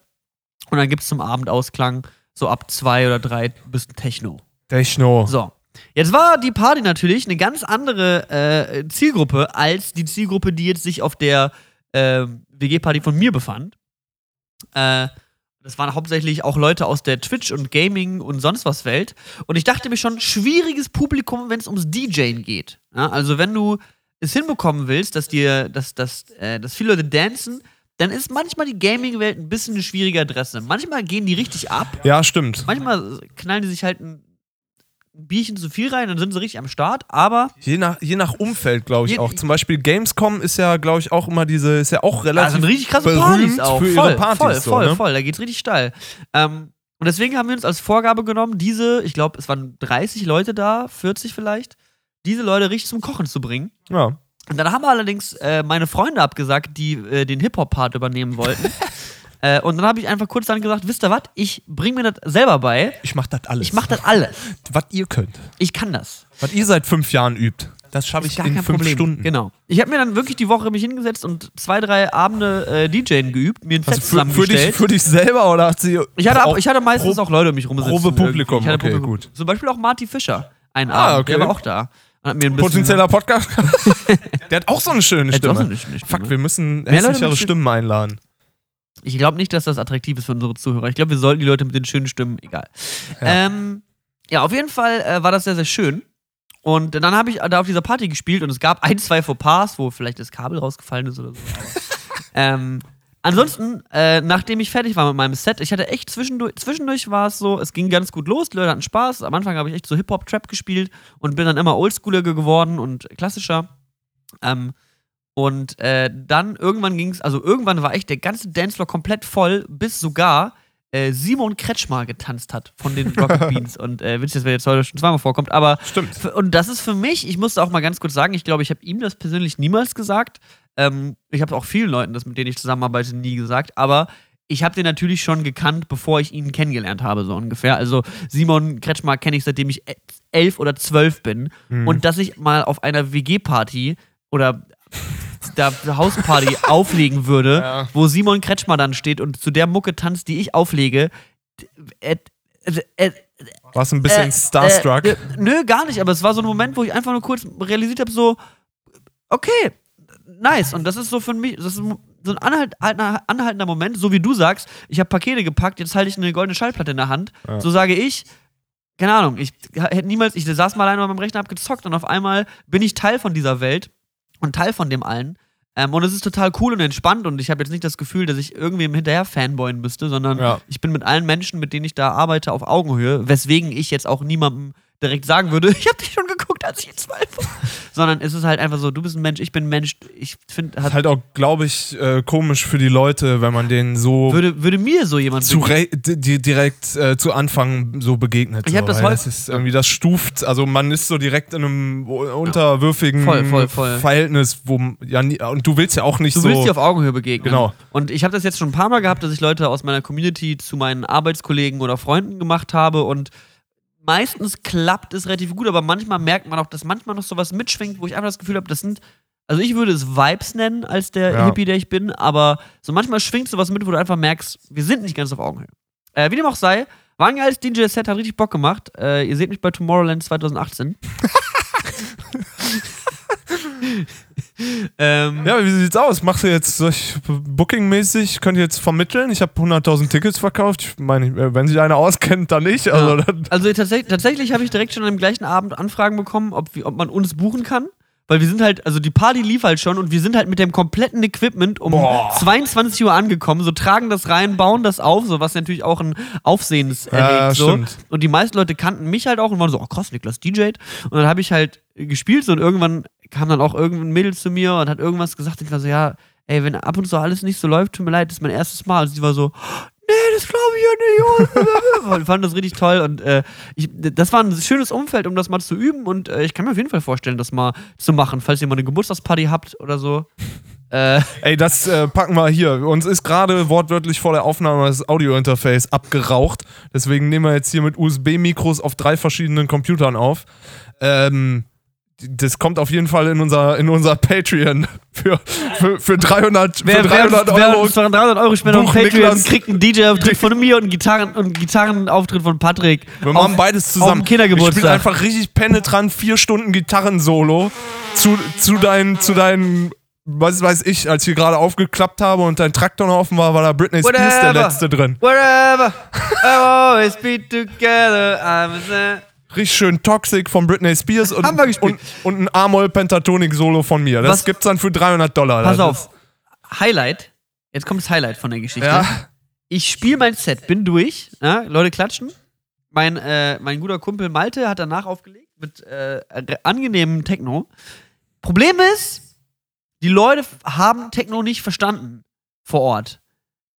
Und dann gibt es zum Abendausklang so ab zwei oder drei ein bisschen Techno. Techno. So. Jetzt war die Party natürlich eine ganz andere äh, Zielgruppe als die Zielgruppe, die jetzt sich auf der äh, WG-Party von mir befand. Äh, das waren hauptsächlich auch Leute aus der Twitch- und Gaming- und sonst was Welt. Und ich dachte mir schon, schwieriges Publikum, wenn es ums DJing geht. Ja, also wenn du es hinbekommen willst, dass dir, dass, dass, äh, dass viele Leute dancen, dann ist manchmal die Gaming-Welt ein bisschen eine schwierige Adresse. Manchmal gehen die richtig ab. Ja, stimmt. Manchmal knallen die sich halt ein Bierchen zu viel rein, dann sind sie richtig am Start, aber Je nach, je nach Umfeld, glaube ich Je- auch. Zum Beispiel Gamescom ist ja, glaube ich, auch immer diese, ist ja auch relativ sind richtig krasse Partys auch. für ihre voll, Partys. voll, so, voll, ne? voll. Da geht's richtig steil. Ähm, und deswegen haben wir uns als Vorgabe genommen, diese, ich glaube, es waren 30 Leute da, 40 vielleicht, diese Leute richtig zum Kochen zu bringen. Ja. Und dann haben wir allerdings äh, meine Freunde abgesagt, die äh, den Hip-Hop-Part übernehmen wollten. äh, und dann habe ich einfach kurz dann gesagt, wisst ihr was, ich bringe mir das selber bei. Ich mach das alles. Ich mache das alles. was ihr könnt. Ich kann das. Was ihr seit fünf Jahren übt. Das schaffe ich in fünf Problem. Stunden. Genau. Ich habe mir dann wirklich die Woche mich hingesetzt und zwei, drei Abende äh, DJing geübt, mir ein Set Also für, für, dich, für dich selber oder hat sie. ich, hatte ab, ich hatte meistens Pro- auch Leute um mich rumsitzen. Probe Publikum, okay, Publikum. gut. Zum Beispiel auch Marty Fischer. Ein Ah, Abend, okay. der war auch da. Potenzieller Podcast. Der hat auch so eine schöne Stimme. auch so eine schöne Stimme. Fuck, wir müssen hässlichere Stimmen einladen. Ich glaube nicht, dass das attraktiv ist für unsere Zuhörer. Ich glaube, wir sollten die Leute mit den schönen Stimmen, egal. Ja, ähm, ja auf jeden Fall äh, war das sehr, sehr schön. Und dann habe ich da auf dieser Party gespielt und es gab ein, zwei Fauxpas, wo vielleicht das Kabel rausgefallen ist oder so. Ähm, ansonsten, äh, nachdem ich fertig war mit meinem Set, ich hatte echt zwischendurch, zwischendurch war es so, es ging ganz gut los, die Leute hatten Spaß. Am Anfang habe ich echt so Hip-Hop-Trap gespielt und bin dann immer oldschooliger geworden und klassischer. Ähm, und äh, dann irgendwann ging es, also irgendwann war echt der ganze Dancefloor komplett voll, bis sogar äh, Simon Kretschmer getanzt hat von den Rocket Beans. Und äh, witzig, dass wir jetzt heute schon zweimal vorkommt, aber Stimmt. Und das ist für mich, ich musste auch mal ganz kurz sagen, ich glaube, ich habe ihm das persönlich niemals gesagt. Ähm, ich habe auch vielen Leuten das, mit denen ich zusammenarbeite, nie gesagt. Aber ich habe den natürlich schon gekannt, bevor ich ihn kennengelernt habe, so ungefähr. Also Simon Kretschmer kenne ich, seitdem ich e- elf oder zwölf bin. Mhm. Und dass ich mal auf einer WG-Party oder da Hausparty auflegen würde, Ja. wo Simon Kretschmer dann steht und zu der Mucke tanzt, die ich auflege. Äh, äh, äh, Warst ein bisschen äh, starstruck. Äh, nö, gar nicht, aber es war so ein Moment, wo ich einfach nur kurz realisiert habe, so, okay, nice. Und das ist so für mich, das ist so ein anhalt, anhaltender Moment, so wie du sagst, ich habe Pakete gepackt, jetzt halte ich eine goldene Schallplatte in der Hand. Ja. So sage ich, keine Ahnung, ich hätte niemals, ich saß mal alleine an meinem Rechner, hab gezockt und auf einmal bin ich Teil von dieser Welt und Teil von dem allen. Ähm, und es ist total cool und entspannt und ich habe jetzt nicht das Gefühl, dass ich irgendwem hinterher fanboyen müsste, sondern Ja. ich bin mit allen Menschen, mit denen ich da arbeite, auf Augenhöhe, weswegen ich jetzt auch niemandem direkt sagen würde, ich habe dich schon geguckt, als ich zwölf war. Sondern es ist halt einfach so, du bist ein Mensch, ich bin ein Mensch. Ich finde, Ist halt auch, glaube ich, äh, komisch für die Leute, wenn man denen so würde, würde mir so jemand zu re- di- di- direkt äh, zu Anfang so begegnet. Ich so, hab das häufig- Das ist irgendwie, das stuft, also man ist so direkt in einem unterwürfigen Voll, voll, voll. Verhältnis, wo ja nie, und du willst ja auch nicht Du so. willst dir auf Augenhöhe begegnen. Genau. Und ich habe das jetzt schon ein paar Mal gehabt, dass ich Leute aus meiner Community zu meinen Arbeitskollegen oder Freunden gemacht habe und meistens klappt es relativ gut, aber manchmal merkt man auch, dass manchmal noch sowas mitschwingt, wo ich einfach das Gefühl habe, das sind also ich würde es Vibes nennen als der Ja. Hippie, der ich bin, aber so manchmal schwingt sowas mit, wo du einfach merkst, wir sind nicht ganz auf Augenhöhe. Äh, wie dem auch sei, war ein geiles DJ-Set, hat richtig Bock gemacht. Äh, ihr seht mich bei Tomorrowland 2018. ähm, ja, wie sieht's aus? Machst du jetzt Booking-mäßig? Könnt ihr jetzt vermitteln? Ich habe 100.000 Tickets verkauft. Ich meine, äh, wenn sich einer auskennt, dann nicht. Also, Ja. dann, Also tatsächlich, tatsächlich habe ich direkt schon am gleichen Abend Anfragen bekommen, ob, ob man uns buchen kann. Weil wir sind halt, also die Party lief halt schon und wir sind halt mit dem kompletten Equipment um Boah. 22 Uhr angekommen, so tragen das rein, bauen das auf, so was natürlich auch ein Aufsehens erregt. so. stimmt. Und die meisten Leute kannten mich halt auch und waren so, oh krass, Niklas DJ. Und dann habe ich halt gespielt so und irgendwann kam dann auch irgendein Mädel zu mir und hat irgendwas gesagt. Ich war so, ja, ey, wenn ab und zu alles nicht so läuft, tut mir leid, das ist mein erstes Mal. Und sie war so, nee, das glaube ich ja nicht. und fand das richtig toll und äh, ich, das war ein schönes Umfeld, um das mal zu üben und äh, ich kann mir auf jeden Fall vorstellen, das mal zu machen, falls ihr mal eine Geburtstagsparty habt oder so. Äh, ey, das äh, packen wir hier. Uns ist gerade wortwörtlich vor der Aufnahme das Audio-Interface abgeraucht. Deswegen nehmen wir jetzt hier mit USB-Mikros auf drei verschiedenen Computern auf. Ähm, das kommt auf jeden Fall in unser, in unser Patreon für, für, für 300, für wer, 300 wer, wer Euro. uns 300 Euro spendet auf Patreon, Niklas. kriegt einen DJ-Auftritt von mir und einen Gitarren- und Gitarrenauftritt von Patrick. Wir machen beides zusammen. Auf Kindergeburtstag. Ich spiele einfach richtig penetrant vier Stunden Gitarrensolo zu, zu deinen, zu deinen, was weiß ich, als ich hier gerade aufgeklappt habe und dein Traktor noch offen war, war da Britney Spears der Whatever. letzte drin. Wherever, I always be together, I'm a Richtig schön Toxic von Britney Spears und, Haben wir gespielt. und, und ein Amol Pentatonik Solo von mir. Das Was- gibt's dann für 300 Dollar. Pass auf. Highlight. Jetzt kommt das Highlight von der Geschichte. Ja. Ich spiele mein Set, bin durch. Ja, Leute klatschen. Mein, äh, mein guter Kumpel Malte hat danach aufgelegt mit äh, angenehmem Techno. Problem ist, die Leute haben Techno nicht verstanden vor Ort.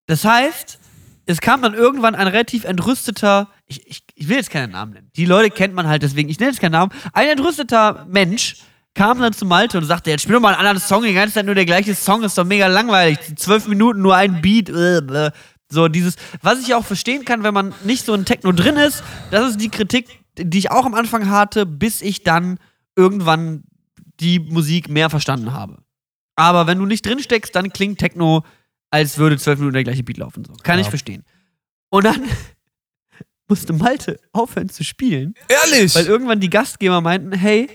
Das heißt, es kam dann irgendwann ein relativ entrüsteter, ich, ich, ich will jetzt keinen Namen nennen. Die Leute kennt man halt deswegen, ich nenne jetzt keinen Namen. Ein entrüsteter Mensch kam dann zu Malte und sagte, jetzt spiel doch mal einen anderen Song, die ganze Zeit nur der gleiche Song, ist doch mega langweilig. Zwölf Minuten nur ein Beat. äh, äh. So dieses, was ich auch verstehen kann, wenn man nicht so in Techno drin ist, das ist die Kritik, die ich auch am Anfang hatte, bis ich dann irgendwann die Musik mehr verstanden habe. Aber wenn du nicht drin steckst, dann klingt Techno, als würde zwölf Minuten der gleiche Beat laufen. So. Kann Ja. ich verstehen. Und dann musste Malte aufhören zu spielen, Ehrlich? weil irgendwann die Gastgeber meinten, hey,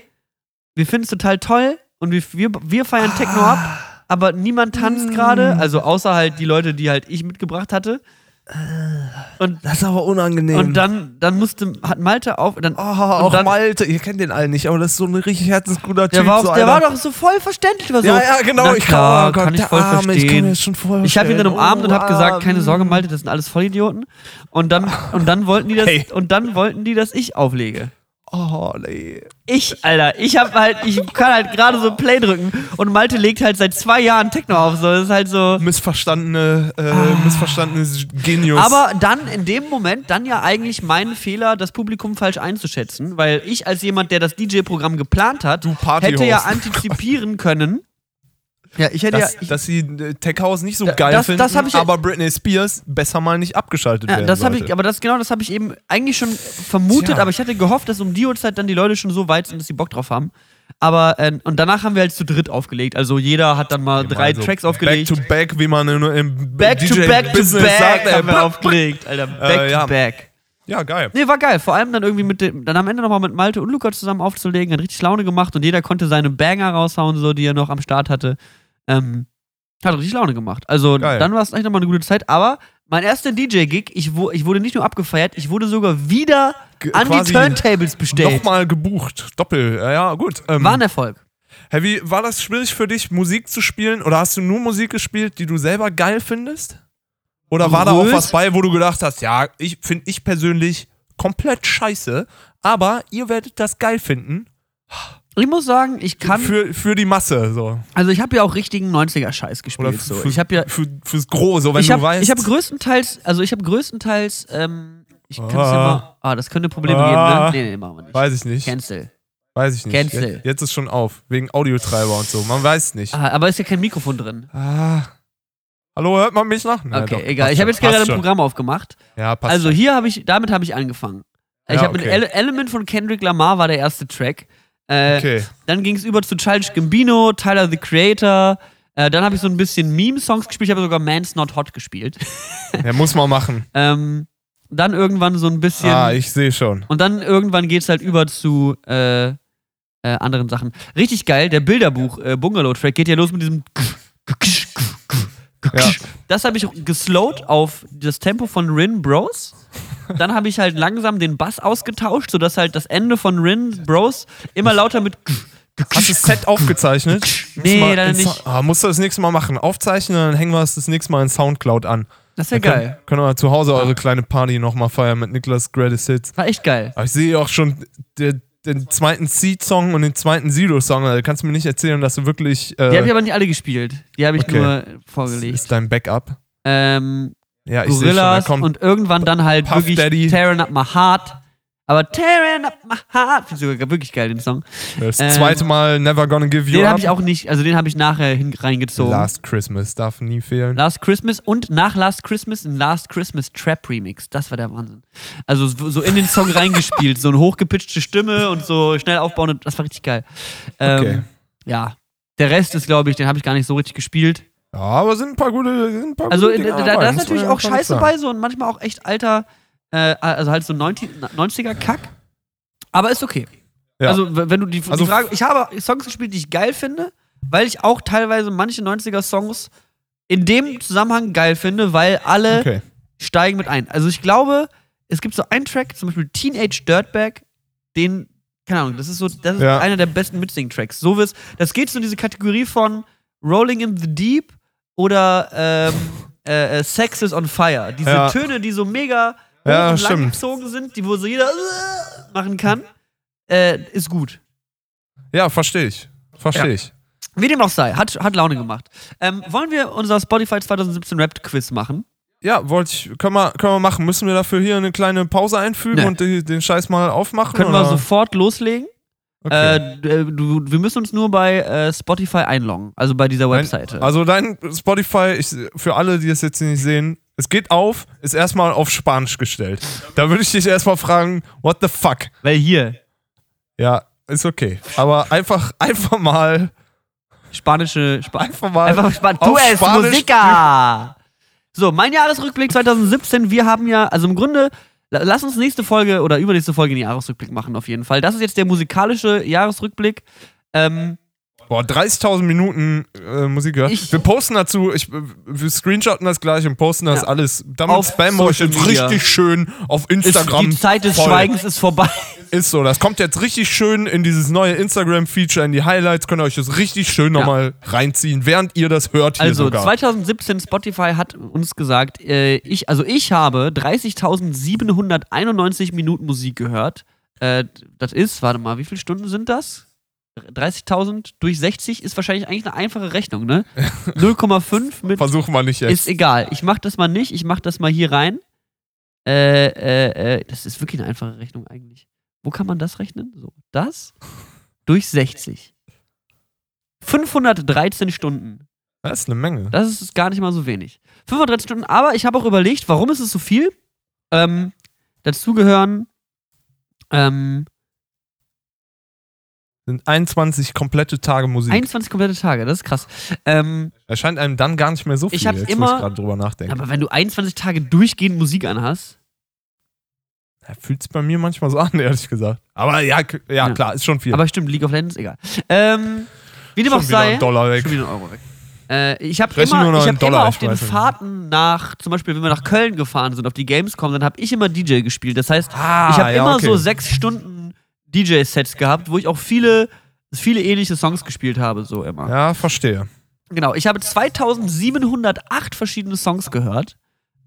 wir finden es total toll und wir, wir, wir feiern Techno Ah. ab, aber niemand tanzt gerade, also außer halt die Leute, die halt ich mitgebracht hatte. Und, das ist aber unangenehm. und dann, dann musste, hat Malte auf, dann, Oh, auch dann- Malte, ihr kennt den allen nicht, aber das ist so ein richtig herzensguter Typ. der, war, auch, so der einer- war doch so voll verständlich. War so, Ja, ja, genau. Na ich klar, oh Gott, kann ich voll Arme, Ich kann verstehen. vorstellen. Ich habe ihn dann umarmt und habe Oh, gesagt, keine. Sorge, Malte, das sind alles Vollidioten. Und dann, und dann wollten die das, Hey. und dann wollten die, dass ich auflege. Oh, nee. Ich, Alter, ich hab halt, ich kann halt gerade so Play drücken und Malte legt halt seit zwei Jahren Techno auf. So, das ist halt so. Missverstandene, äh, missverstandenes Genius. Ah. Aber dann in dem Moment dann ja eigentlich mein Fehler, das Publikum falsch einzuschätzen, weil ich als jemand, der das DJ-Programm geplant hat, hätte ja antizipieren können. Ja, ich hätte dass, ja. Ich, dass sie äh, Tech House nicht so Da- geil das- finden, das ich ja- aber Britney Spears besser mal nicht abgeschaltet Ja, werden das sollte. ich, aber das genau, das habe ich eben eigentlich schon vermutet, Tja. aber ich hatte gehofft, dass um die Uhrzeit dann die Leute schon so weit sind, dass sie Bock drauf haben. Aber äh, und danach haben wir halt zu dritt aufgelegt. Also jeder hat dann mal drei Also Tracks aufgelegt. Back to back, wie man im back to back to DJ-Business back sagt. ey. haben wir aufgelegt, Alter. Back Äh, ja. to back. Ja, geil. Nee, war geil. Vor allem dann irgendwie mit dem, dann am Ende nochmal mit Malte und Luca zusammen aufzulegen, hat richtig Laune gemacht und jeder konnte seine Banger raushauen, so die er noch am Start hatte. Ähm, hat richtig Laune gemacht. Also Geil. dann war es echt nochmal eine gute Zeit. Aber mein erster DJ-Gig, ich, wo, ich wurde nicht nur abgefeiert, ich wurde sogar wieder Ge- an die Turntables bestellt. Nochmal gebucht. Doppel. Ja, ja gut. Ähm, War ein Erfolg. Heavy, war das schwierig für dich, Musik zu spielen? Oder hast du nur Musik gespielt, die du selber geil findest? Oder war da auch was bei, wo du gedacht hast, ja, ich finde ich persönlich komplett scheiße, aber ihr werdet das geil finden Ich muss sagen, ich kann. Für, für die Masse, so. also, ich habe ja auch richtigen 90er-Scheiß gespielt. Oder so. Ich habe ja. für, fürs Gros, so wenn ich du habe weißt. ich hab größtenteils, also ich habe größtenteils, ähm, ich kann es ja Ah. mal. Ah, das könnte Probleme Ah. geben, ne? Nee, nee, machen wir nicht. weiß ich nicht. Cancel. Weiß ich nicht. Cancel. Jetzt, jetzt ist schon auf. Wegen Audiotreiber und so. Man weiß nicht. Ah, aber ist ja kein Mikrofon drin. Ah. Hallo, hört man mich noch? Na, Okay, doch, egal. Ich habe jetzt gerade ein. Programm aufgemacht. Ja, passt Also hier habe ich, damit habe ich angefangen. Ich Ja, habe mit okay. Ele Element von Kendrick Lamar war der erste Track. Äh, Okay. Dann ging es über zu Childish Gambino, Tyler the Creator. Äh, dann habe ich so ein bisschen Meme-Songs gespielt. Ich habe sogar Man's Not Hot gespielt. Ja, muss man machen. ähm, dann irgendwann so ein bisschen. Ah, ich sehe schon. und dann irgendwann geht es halt über zu äh, äh, anderen Sachen. Richtig geil, der Bilderbuch äh, geht ja los mit diesem. Ja. Das habe ich geslowt auf das Tempo von Rin Bros. Dann habe ich halt langsam den Bass ausgetauscht, sodass halt das Ende von Rin Bros immer lauter mit. Hast du das Set aufgezeichnet? Nee, leider nicht. Ah, musst du das nächste Mal machen. Aufzeichnen, dann hängen wir es das nächste Mal in Soundcloud an. Das wäre geil. Können, können wir zu Hause eure kleine Party nochmal feiern mit Niklas Greatest Hits. War echt geil. Aber ich sehe auch schon der, den zweiten Seed-Song und den zweiten Sido-Song. Also kannst du mir nicht erzählen, dass du wirklich. Äh, Die habe ich aber nicht alle gespielt. Die habe ich Okay. nur vorgelegt. ist dein Backup. Ähm, Ja, ich schon. Gorillas kommt und irgendwann dann halt Puff wirklich Daddy. Tearing Up My Heart. Aber Tearing Up My Heart, finde ich sogar wirklich geil, den Song. das ähm, zweite Mal Never Gonna Give You Den Up. habe ich auch nicht, also den habe ich nachher hin, reingezogen. Last. Last Christmas darf nie fehlen. Christmas und nach Last Christmas ein Last Christmas Trap Remix. Das war der Wahnsinn. Also so in den Song reingespielt, so eine hochgepitchte Stimme und so schnell aufbauen. und Das war richtig geil. Ähm, Okay. Ja. Der Rest ist, glaube ich, den habe ich gar nicht so richtig gespielt. Ja, aber sind ein paar gute. Sind ein paar Also gute da, da, da ist natürlich auch Scheiße bei, so und manchmal auch echt alter, äh, also halt so 90, 90er Kack. Aber ist okay. Ja. Also, wenn du die, Also die Frage, ich habe Songs gespielt, die ich geil finde, weil ich auch teilweise manche 90er-Songs in dem Zusammenhang geil finde, weil alle Okay. steigen mit ein. Also ich glaube, es gibt so einen Track, zum Beispiel Teenage Dirtbag, den, keine Ahnung, das ist so, das ist Ja. einer der besten Mitsing-Tracks. So wird's, das geht so in diese Kategorie von Rolling in the Deep oder ähm, äh, äh, Sex is on Fire. Diese Ja. Töne, die so mega hoch Ja, und sind, die wo so jeder äh, machen kann, äh, ist gut. Ja, verstehe ich. Verstehe Ja. ich. Wie dem auch sei, hat, hat Laune gemacht. Ähm, wollen wir unser Spotify 2017 Rap Quiz machen? Ja, wollte ich. Können wir, können wir machen. Müssen wir dafür hier eine kleine Pause einfügen Nee. und die, den Scheiß mal aufmachen? Können oder? wir sofort loslegen? Okay. Äh, d- du, wir müssen uns nur bei äh, Spotify einloggen, also bei dieser Dein- Webseite. Also dein Spotify, ich, für alle, die es jetzt nicht sehen, es geht auf, ist erstmal auf Spanisch gestellt. Da würde ich dich erstmal fragen, what the fuck? Weil hier, Ja, ist okay. Aber einfach, einfach mal, spanische, Spa einfach mal. einfach Span Du es Musica! So, mein Jahresrückblick 2017. Wir haben ja, also im Grunde, lass uns nächste Folge oder übernächste Folge den Jahresrückblick machen, auf jeden Fall. Das ist jetzt der musikalische Jahresrückblick. Ähm, Boah, 30.000 Minuten äh, Musik gehört. Ich- wir posten dazu, ich, wir screenshotten das gleich und posten das Ja. alles. Damit Auf spammen wir euch jetzt richtig schön auf ist, Instagram. die Zeit des voll. Schweigens ist vorbei. Ist so, das kommt jetzt richtig schön in dieses neue Instagram-Feature, in die Highlights. Könnt ihr euch das richtig schön Ja. nochmal reinziehen, während ihr das hört hier Also sogar. 2017 Spotify hat uns gesagt, äh, ich, also ich habe 30.791 Minuten Musik gehört. Äh, das ist, warte mal, wie viele Stunden sind das? 30.000 durch 60 ist wahrscheinlich eigentlich eine einfache Rechnung, ne? 0,5 mit Versuchen wir nicht jetzt. ist egal. Ich mach das mal nicht, ich mach das mal hier rein. Äh, äh, äh, das ist wirklich eine einfache Rechnung eigentlich. Wo kann man das rechnen? So, das durch 60. 513 Stunden. Das ist eine Menge. Das ist gar nicht mal so wenig. 513 Stunden, aber ich habe auch überlegt, warum ist es so viel? Ähm, dazu gehören ähm, sind 21 komplette Tage Musik. 21 komplette Tage, das ist krass. Ähm, Erscheint einem dann gar nicht mehr so viel, Ich hab jetzt, immer- ich gerade drüber nachdenke. aber wenn du 21 Tage durchgehend Musik anhast, Ja, Fühlt sich bei mir manchmal so an, ehrlich gesagt. Aber ja, ja, Ja. klar, ist schon viel. aber stimmt, League of Legends, egal. Ähm, wie dem auch sei, ein Dollar weg. schon wieder ein Euro weg. Äh, ich habe immer, ich hab Dollar, immer auf ich den. Fahrten nach, zum Beispiel, wenn wir nach Köln gefahren sind, auf die Gamescom, dann habe ich immer DJ gespielt. Das heißt, Ah, ich habe ja, immer okay. so sechs Stunden DJ-Sets gehabt, wo ich auch viele, viele ähnliche Songs gespielt habe, so immer. Ja, verstehe. Genau, ich habe 2708 verschiedene Songs gehört.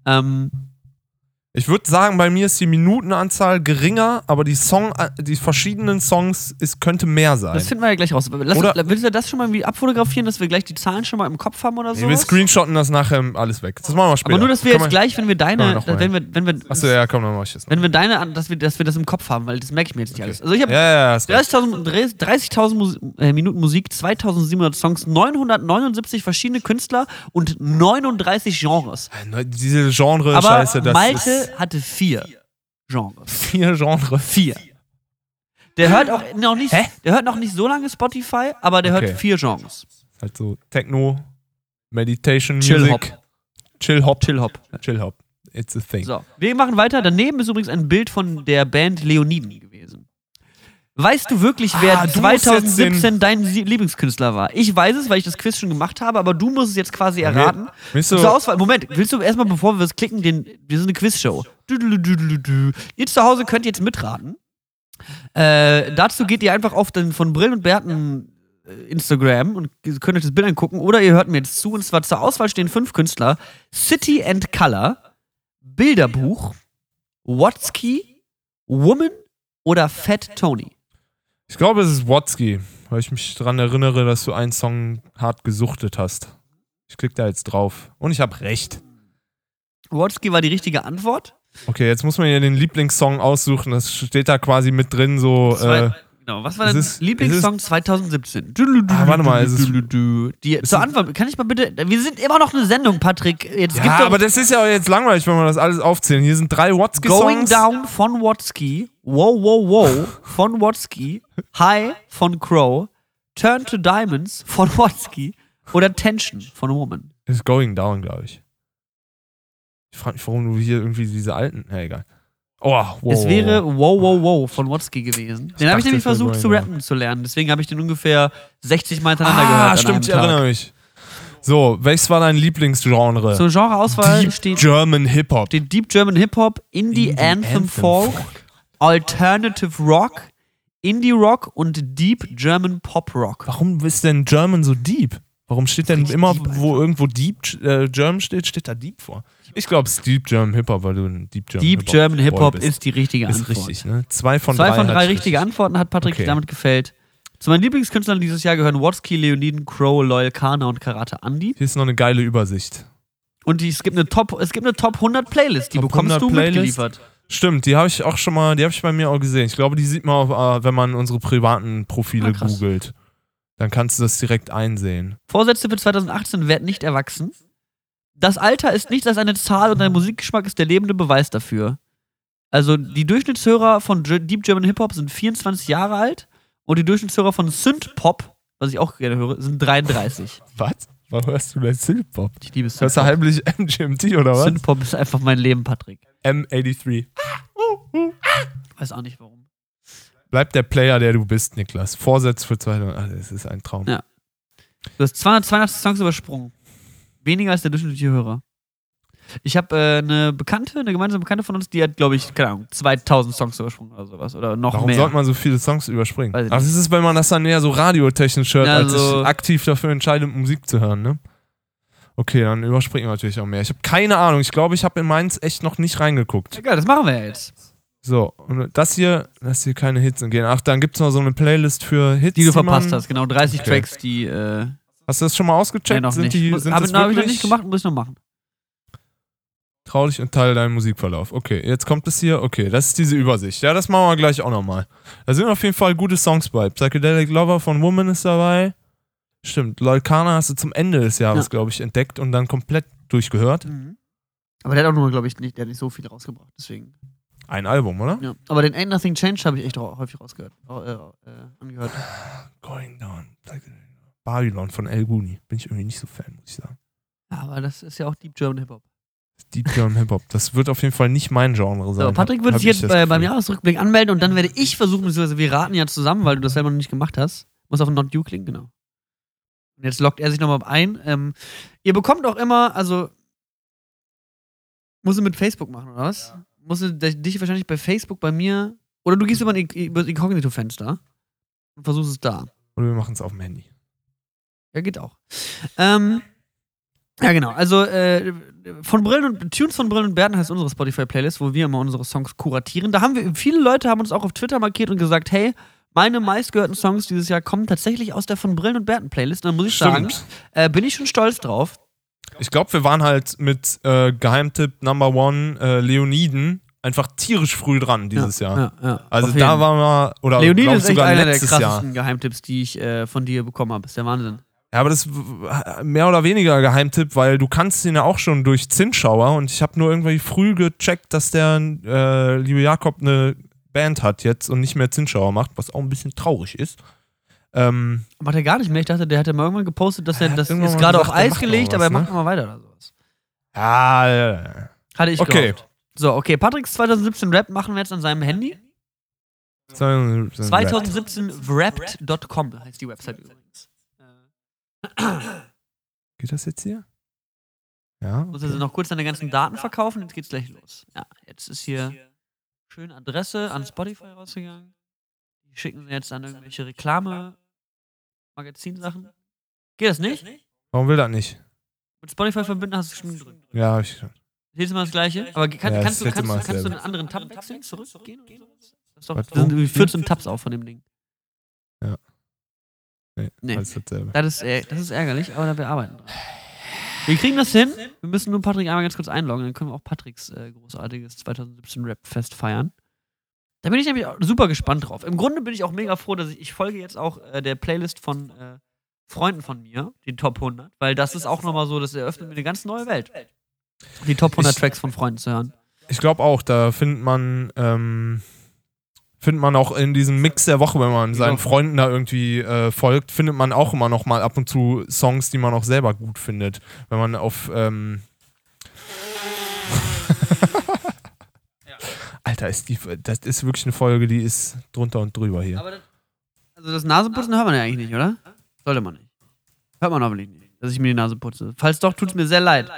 Ähm, Ich würde sagen, bei mir ist die Minutenanzahl geringer, aber die Song, äh, die verschiedenen Songs ist, könnte mehr sein. Das finden wir ja gleich raus. Lass, Oder- willst du das schon mal irgendwie abfotografieren, dass wir gleich die Zahlen schon mal im Kopf haben oder so? Nee, wir screenshotten das nachher alles weg. Das machen wir später. Aber nur, dass wir Kann jetzt gleich, wenn wir deine, mal wenn wir, wenn wir, Achso, ja, komm, dann mach ich das noch. wenn wir deine, dass wir, dass wir das im Kopf haben, weil das merke ich mir jetzt nicht alles. Also ich habe Ja, ja, ja. hast recht. 30.000 30.000 Mus äh, Minuten Musik, 2.700 Songs, 979 verschiedene Künstler und 39 Genres. Diese Genre, Aber Scheiße, das Malte ist hatte vier Genres. vier Genre. Vier. Der hört auch noch nicht, Hä? der hört noch nicht so lange Spotify, aber der Okay. hört vier Genres. Halt so Techno, Meditation Chill Music. Hop. Chill Hop. Chill Hop. Chill Hop. It's a thing. So, wir machen weiter. Daneben ist übrigens ein Bild von der Band Leoniden gewesen. Weißt du wirklich, wer Ah, du musst jetzt 2017 dein Lieblingskünstler war? Ich weiß es, weil ich das Quiz schon gemacht habe, aber du musst es jetzt quasi erraten. Willst du, Zur Auswahl, Moment, willst du erstmal, bevor wir es klicken, den, wir sind eine Quizshow. Ihr zu Hause könnt jetzt mitraten. Äh, dazu geht ihr einfach auf den von Brillen und Bärten äh, Instagram und könnt euch das Bild angucken oder ihr hört mir jetzt zu. Und zwar zur Auswahl stehen fünf Künstler: City and Color, Bilderbuch, Watsky, Woman oder Fat Tony. Ich glaube, es ist Watsky, weil ich mich daran erinnere, dass du einen Song hart gesuchtet hast. Ich klicke da jetzt drauf. Und ich habe recht. Watsky war die richtige Antwort. Okay, jetzt muss man ja den Lieblingssong aussuchen. Das steht da quasi mit drin, so. Äh, genau, was war dein ist- Lieblingssong 2017? Ah, warte mal, es ist- Die, es zur ist- Antwort, kann ich mal bitte. Wir sind immer noch eine Sendung, Patrick. Jetzt ja, aber das ist ja jetzt langweilig, wenn wir das alles aufzählen. Hier sind drei Going Watsky-Songs. Down von Watsky, Wow Wow Wow von Watsky, High von Crow, Turn to Diamonds von Watsky oder Tension von Woman. Ist Going Down, glaube ich. Ich frage mich, warum du hier irgendwie diese alten. Ja, egal. Oh, wow. Es wäre Wow Wow Wow von Watsky gewesen. Den habe ich nämlich versucht zu rappen zu lernen. Deswegen habe ich den ungefähr 60 Mal hintereinander gehört. Ah, stimmt, ich erinnere mich. So, welches war dein Lieblingsgenre? Zur Genreauswahl Deep steht, German Hip-Hop. steht Deep German Hip Hop, Indie, Indie Anthem, Anthem Folk, Alternative Rock, Indie Rock und Deep German Pop Rock. Warum ist denn German so deep? Warum steht denn immer, deep wo irgendwo Deep äh, German steht, steht da Deep vor? Ich glaube, es ist Deep German Hip-Hop, weil du ein Deep German Deep Hip-Hop German Hip Hop bist. ist die richtige Ist Antwort. richtig, ne? Zwei von Zwei drei. von drei ich richtige richtig. Antworten hat Patrick Okay. damit gefällt. Zu meinen Lieblingskünstlern dieses Jahr gehören Watsky, Leoniden, Crow, Loyal Kana und Karate Andy. Hier ist noch eine geile Übersicht. Und die, es, gibt eine Top, es gibt eine Top 100 Playlist, die Top bekommst 100 du Playlist? mitgeliefert. Stimmt, die habe ich auch schon mal, die habe ich bei mir auch gesehen. Ich glaube, die sieht man, auch, äh, wenn man unsere privaten Profile Ah, googelt. Dann kannst du das direkt einsehen. Vorsätze für 2018 werden nicht erwachsen. Das Alter ist nicht als eine Zahl und dein Musikgeschmack ist der lebende Beweis dafür. Also die Durchschnittshörer von Deep German Hip Hop sind 24 Jahre alt und die Durchschnittshörer von Synth Pop, was ich auch gerne höre, sind 33. Was? Warum hörst du denn Synthpop? Ich liebe Hörst du heimlich MGMT oder was? Synth Pop ist einfach mein Leben, Patrick. M83. Weiß auch nicht warum. Bleib der Player, der du bist, Niklas. Vorsatz für 2000. Ah, das ist ein Traum. Ja. Du hast 200, 200 Songs übersprungen. Weniger als der durchschnittliche Hörer. Ich habe äh, eine Bekannte, eine gemeinsame Bekannte von uns, die hat, glaube ich, keine Ahnung, 2000 Songs übersprungen oder sowas. Oder noch Warum mehr. sollte man so viele Songs überspringen? Ach, das ist, wenn man das dann eher so radiotechnisch hört, Ja, als so- sich aktiv dafür entscheidet, Musik zu hören, ne? Okay, dann überspringen wir natürlich auch mehr. Ich habe keine Ahnung. Ich glaube, ich habe in meins echt noch nicht reingeguckt. Egal, das machen wir jetzt. So, und das hier, das hier keine Hits gehen. Ach, dann gibt es noch so eine Playlist für Hits. Die du verpasst man- hast, genau. 30 Okay. Tracks, die. Äh, Hast du das schon mal ausgecheckt? nee, noch sind nicht. die, sind Habe hab ich noch nicht gemacht, muss ich noch machen. traulich und Teil deinem Musikverlauf? Okay, jetzt kommt es hier. Okay, das ist diese Übersicht. Ja, das machen wir gleich auch nochmal. Da sind auf jeden Fall gute Songs bei. Psychedelic Lover von Woman ist dabei. Stimmt, Lolkana hast du zum Ende des Jahres, Ja. glaube ich, entdeckt und dann komplett durchgehört. Aber der hat auch nur, glaube ich, nicht, der hat nicht so viel rausgebracht. Deswegen. Ein Album, oder? Ja. Aber den Ain't Nothing Change habe ich echt häufig rausgehört. Äh, äh, angehört. Going Down. Psychedelic. Babylon von El Guni. Bin ich irgendwie nicht so Fan, muss ich sagen. Ja, aber das ist ja auch Deep German Hip Hop. Deep German Hip Hop. Das wird auf jeden Fall nicht mein Genre sein. So, Patrick wird Hab sich ich jetzt bei, beim. Jahresrückblick anmelden und dann werde ich versuchen, beziehungsweise wir raten ja zusammen, weil du das selber noch nicht gemacht hast. Muss auf Not You klingen, genau. Und jetzt lockt er sich nochmal ein. Ähm, ihr bekommt auch immer, also. Musst du mit Facebook machen, oder was? Musst du dich dich wahrscheinlich bei Facebook bei mir. Oder du gehst über, ein, über das Inkognito-Fenster und versuchst es da. Oder wir machen es auf dem Handy. Ja, geht auch. Ähm, Ja, genau. Also äh, von Brillen und Tunes von Brillen und Bärten heißt unsere Spotify-Playlist, wo wir immer unsere Songs kuratieren. Da haben wir, viele Leute haben uns auch auf Twitter markiert und gesagt, hey, meine meistgehörten Songs dieses Jahr kommen tatsächlich aus der von Brillen und Bärten Playlist. Und dann muss ich sagen, äh, bin ich schon stolz drauf. Ich glaube, wir waren halt mit äh, Geheimtipp Number One äh, Leoniden einfach tierisch früh dran dieses Jahr. Ja, ja, Also da waren wir, oder Leonide glaub, ist echt sogar einer der letztes Jahr. krassesten Geheimtipps, die ich äh, von dir bekommen habe. Ist der Wahnsinn. Ja, aber das w- mehr oder weniger Geheimtipp, weil du kannst den ja auch schon durch Zinnschauer und ich habe nur irgendwie früh gecheckt, dass der äh, liebe Jakob eine Band hat jetzt und nicht mehr Zinnschauer macht, was auch ein bisschen traurig ist. Ähm, Macht er gar nicht mehr. Ich dachte, der hätte mal irgendwann gepostet, dass Er das ist gerade auf Eis gelegt, was, aber er ne? macht mal weiter oder sowas. ja, äh, Hatte ich Okay. gehofft. So, okay. Patricks 2017 Rap machen wir jetzt an seinem Handy. 2017 wrapped.com heißt die Website übrigens. Geht das jetzt hier? Ja. Muss also noch kurz deine ganzen Daten verkaufen, jetzt geht's gleich los. Ja, jetzt ist hier schön Adresse an Spotify rausgegangen. Die schicken sie jetzt an irgendwelche Reklame-Magazinsachen. Geht das nicht? Warum will das nicht? Mit Spotify verbinden hast du schon gedrückt. Ja, hab ich. Jedes Mal das gleiche. Aber kann, Ja, kannst, du, kannst, du, Mal kannst du einen anderen Tab wechseln, zurückgehen? Das, ist doch, das sind irgendwie 14 Tabs auf von dem Ding. Nee, Nee. alles dasselbe. Das ist, äh, das ist ärgerlich, aber da wir arbeiten dran. Wir kriegen das hin. Wir müssen nur Patrick einmal ganz kurz einloggen, dann können wir auch Patricks äh, großartiges 2017 Rap-Fest feiern. Da bin ich nämlich auch super gespannt drauf. Im Grunde bin ich auch mega froh, dass ich, ich folge jetzt auch äh, der Playlist von äh, Freunden von mir, die Top 100, weil das ist auch nochmal so, das eröffnet mir eine ganz neue Welt. Die Top 100 Ich- Tracks von Freunden zu hören. Ich glaube auch, da findet man, ähm, findet man auch in diesem Mix der Woche, wenn man seinen Ja. Freunden da irgendwie äh, folgt, findet man auch immer noch mal ab und zu Songs, die man auch selber gut findet. Wenn man auf ähm Alter, ist die, das ist wirklich eine Folge, die ist drunter und drüber hier. Das, also das Nasenputzen hört man ja eigentlich nicht, oder? Sollte man nicht. Hört man hoffentlich nicht, dass ich mir die Nase putze. Falls doch, tut's mir sehr leid.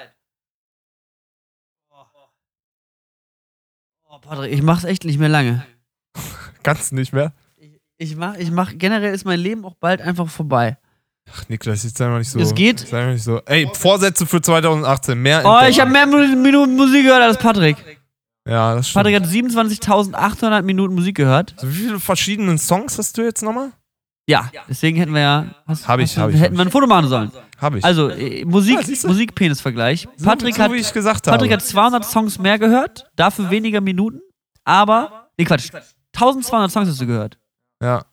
Oh, Patrick, ich mach's echt nicht mehr lange. Kannst du nicht mehr? Ich mach, ich mach, generell ist mein Leben auch bald einfach vorbei. Ach, Niklas, jetzt sei mal nicht so. Es geht. Sei mal nicht so. Ey, Vorsätze für 2018. Mehr Oh, ich habe mehr Minuten Musik gehört als Patrick. Ja, das stimmt. Patrick hat 27.800 Minuten Musik gehört. So, wie viele verschiedene Songs hast du jetzt nochmal? Ja, deswegen hätten wir ja. Hast, Hab ich, hast hab ich, Hätten hab wir ein Foto machen sollen. Habe ich. Also, äh, Musik, du? Musik-Penis-Vergleich. so, Patrick, so, hat, wie ich gesagt Patrick habe. hat 200 Songs mehr gehört, dafür weniger Minuten, aber. Nee, Quatsch. 1200 Songs hast du gehört. ja.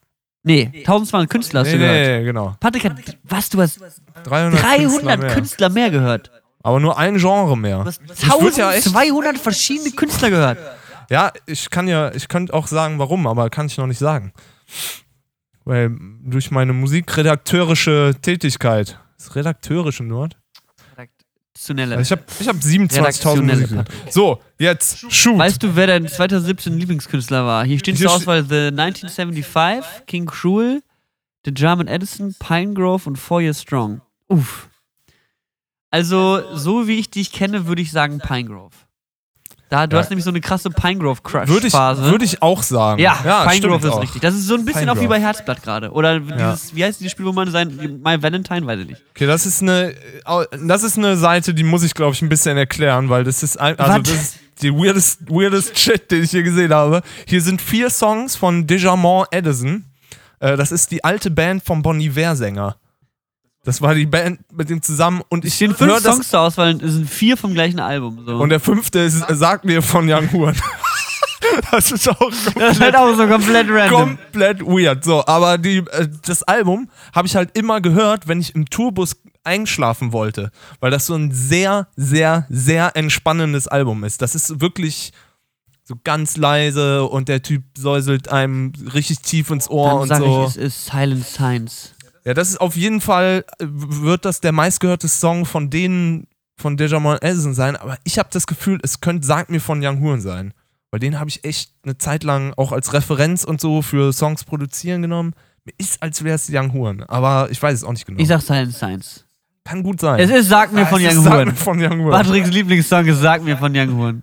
Nee, 1200 Künstler hast Nee, du gehört. nee, genau. Patrick hat. Was? Du hast 300, 300 mehr. Künstler mehr gehört. Aber nur ein Genre mehr. Du hast Ich würd ja echt- 1200 verschiedene Künstler gehört. Ja, ich kann ja, ich könnte auch sagen, warum, aber kann ich noch nicht sagen. Weil durch meine musikredakteurische Tätigkeit. Ist redakteurische Wort? Redaktionelle. Also ich habe hab 27.000 Redaktionelle, Musik. Patrick. So, jetzt, shoot. Weißt du, wer dein 2017 Lieblingskünstler war? Hier steht zur Auswahl The 1975, King Cruel, The German Edison, Pinegrove und Four Year Strong. Uff. Also, so wie ich dich kenne, würde ich sagen Pinegrove. Da, du Ja. hast nämlich so eine krasse Würde ich, Pinegrove-Crush-Phase. würde ich auch sagen. ja, Pinegrove stimmt ist auch. richtig. Das ist so ein bisschen auch wie Pinegrove. bei Herzblatt gerade. Oder dieses, wie heißt dieses Spiel, wo man sein My Valentine, weiß ich nicht. Okay, das ist eine, das ist eine Seite, die muss ich, glaube ich, ein bisschen erklären, weil das ist, ein, also Was? das ist die weirdest, weirdest Shit, den ich hier gesehen habe. Hier sind vier Songs von Dejamon Edison. Äh, das ist die alte Band vom Bon Iver-Sänger. Das war die Band mit dem zusammen und Es ich stehen fünf hör das Songs zur Auswahl, es sind vier vom gleichen Album. So. und der fünfte ist, sagt mir von Young Horn. das ist auch das ist halt auch so komplett random. komplett weird. So, aber die, äh, das Album habe ich halt immer gehört, wenn ich im Tourbus einschlafen wollte, weil das so ein sehr, sehr, sehr entspannendes Album ist. Das ist wirklich so ganz leise und der Typ säuselt einem richtig tief ins Ohr Dann und sag so. ich, es ist Silent Science. Ja, das ist auf jeden Fall, äh, wird das der meistgehörte Song von denen von Dejamon Edison sein, aber ich habe das Gefühl, es könnte Sag mir von Young Horn sein. Weil den habe ich echt eine Zeit lang auch als Referenz und so für Songs produzieren genommen. Mir ist, als wäre es Young Horn, aber ich weiß es auch nicht genau. Ich sag Silent Science. Kann gut sein. Es ist Sag mir von Young mir von Young Horn. Patricks Lieblingssong ist Sag mir von Young Horn.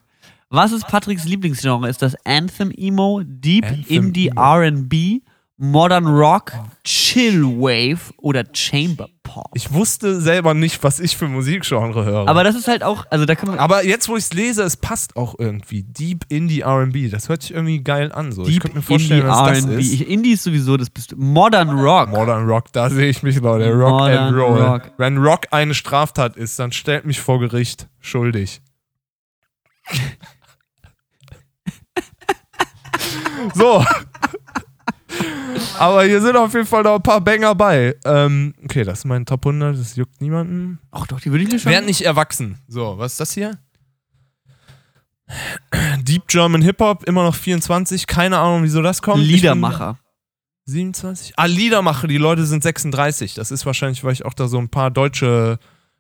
Was ist Patricks Lieblingsgenre? Ist das Anthem Emo, Deep Anthem Indie. R&B, Modern Rock, Chill Wave oder Chamber Pop. Ich wusste selber nicht, was ich für Musikgenre höre. Aber das ist halt auch, also da kann man. Aber jetzt, wo ich es lese, es passt auch irgendwie. Deep Indie RB. Das hört sich irgendwie geil an. So. ich Deep könnte mir vorstellen, Indie dass das ist. Ich- Indie ist sowieso das bist. Modern Rock. Modern Rock, da sehe ich mich, Leute. Rock Modern and Roll. Rock. Wenn Rock eine Straftat ist, dann stellt mich vor Gericht schuldig. so. Aber hier sind auf jeden Fall noch ein paar Banger bei. Ähm, okay, das ist mein Top 100, das juckt niemanden. Ach doch, die würde ich mir schon. Werd nicht erwachsen. So, was ist das hier? Deep German Hip Hop, immer noch 24. Keine Ahnung, wieso das kommt. Liedermacher. 27? Ah, Liedermacher, die Leute sind 36. Das ist wahrscheinlich, weil ich auch da so ein paar deutsche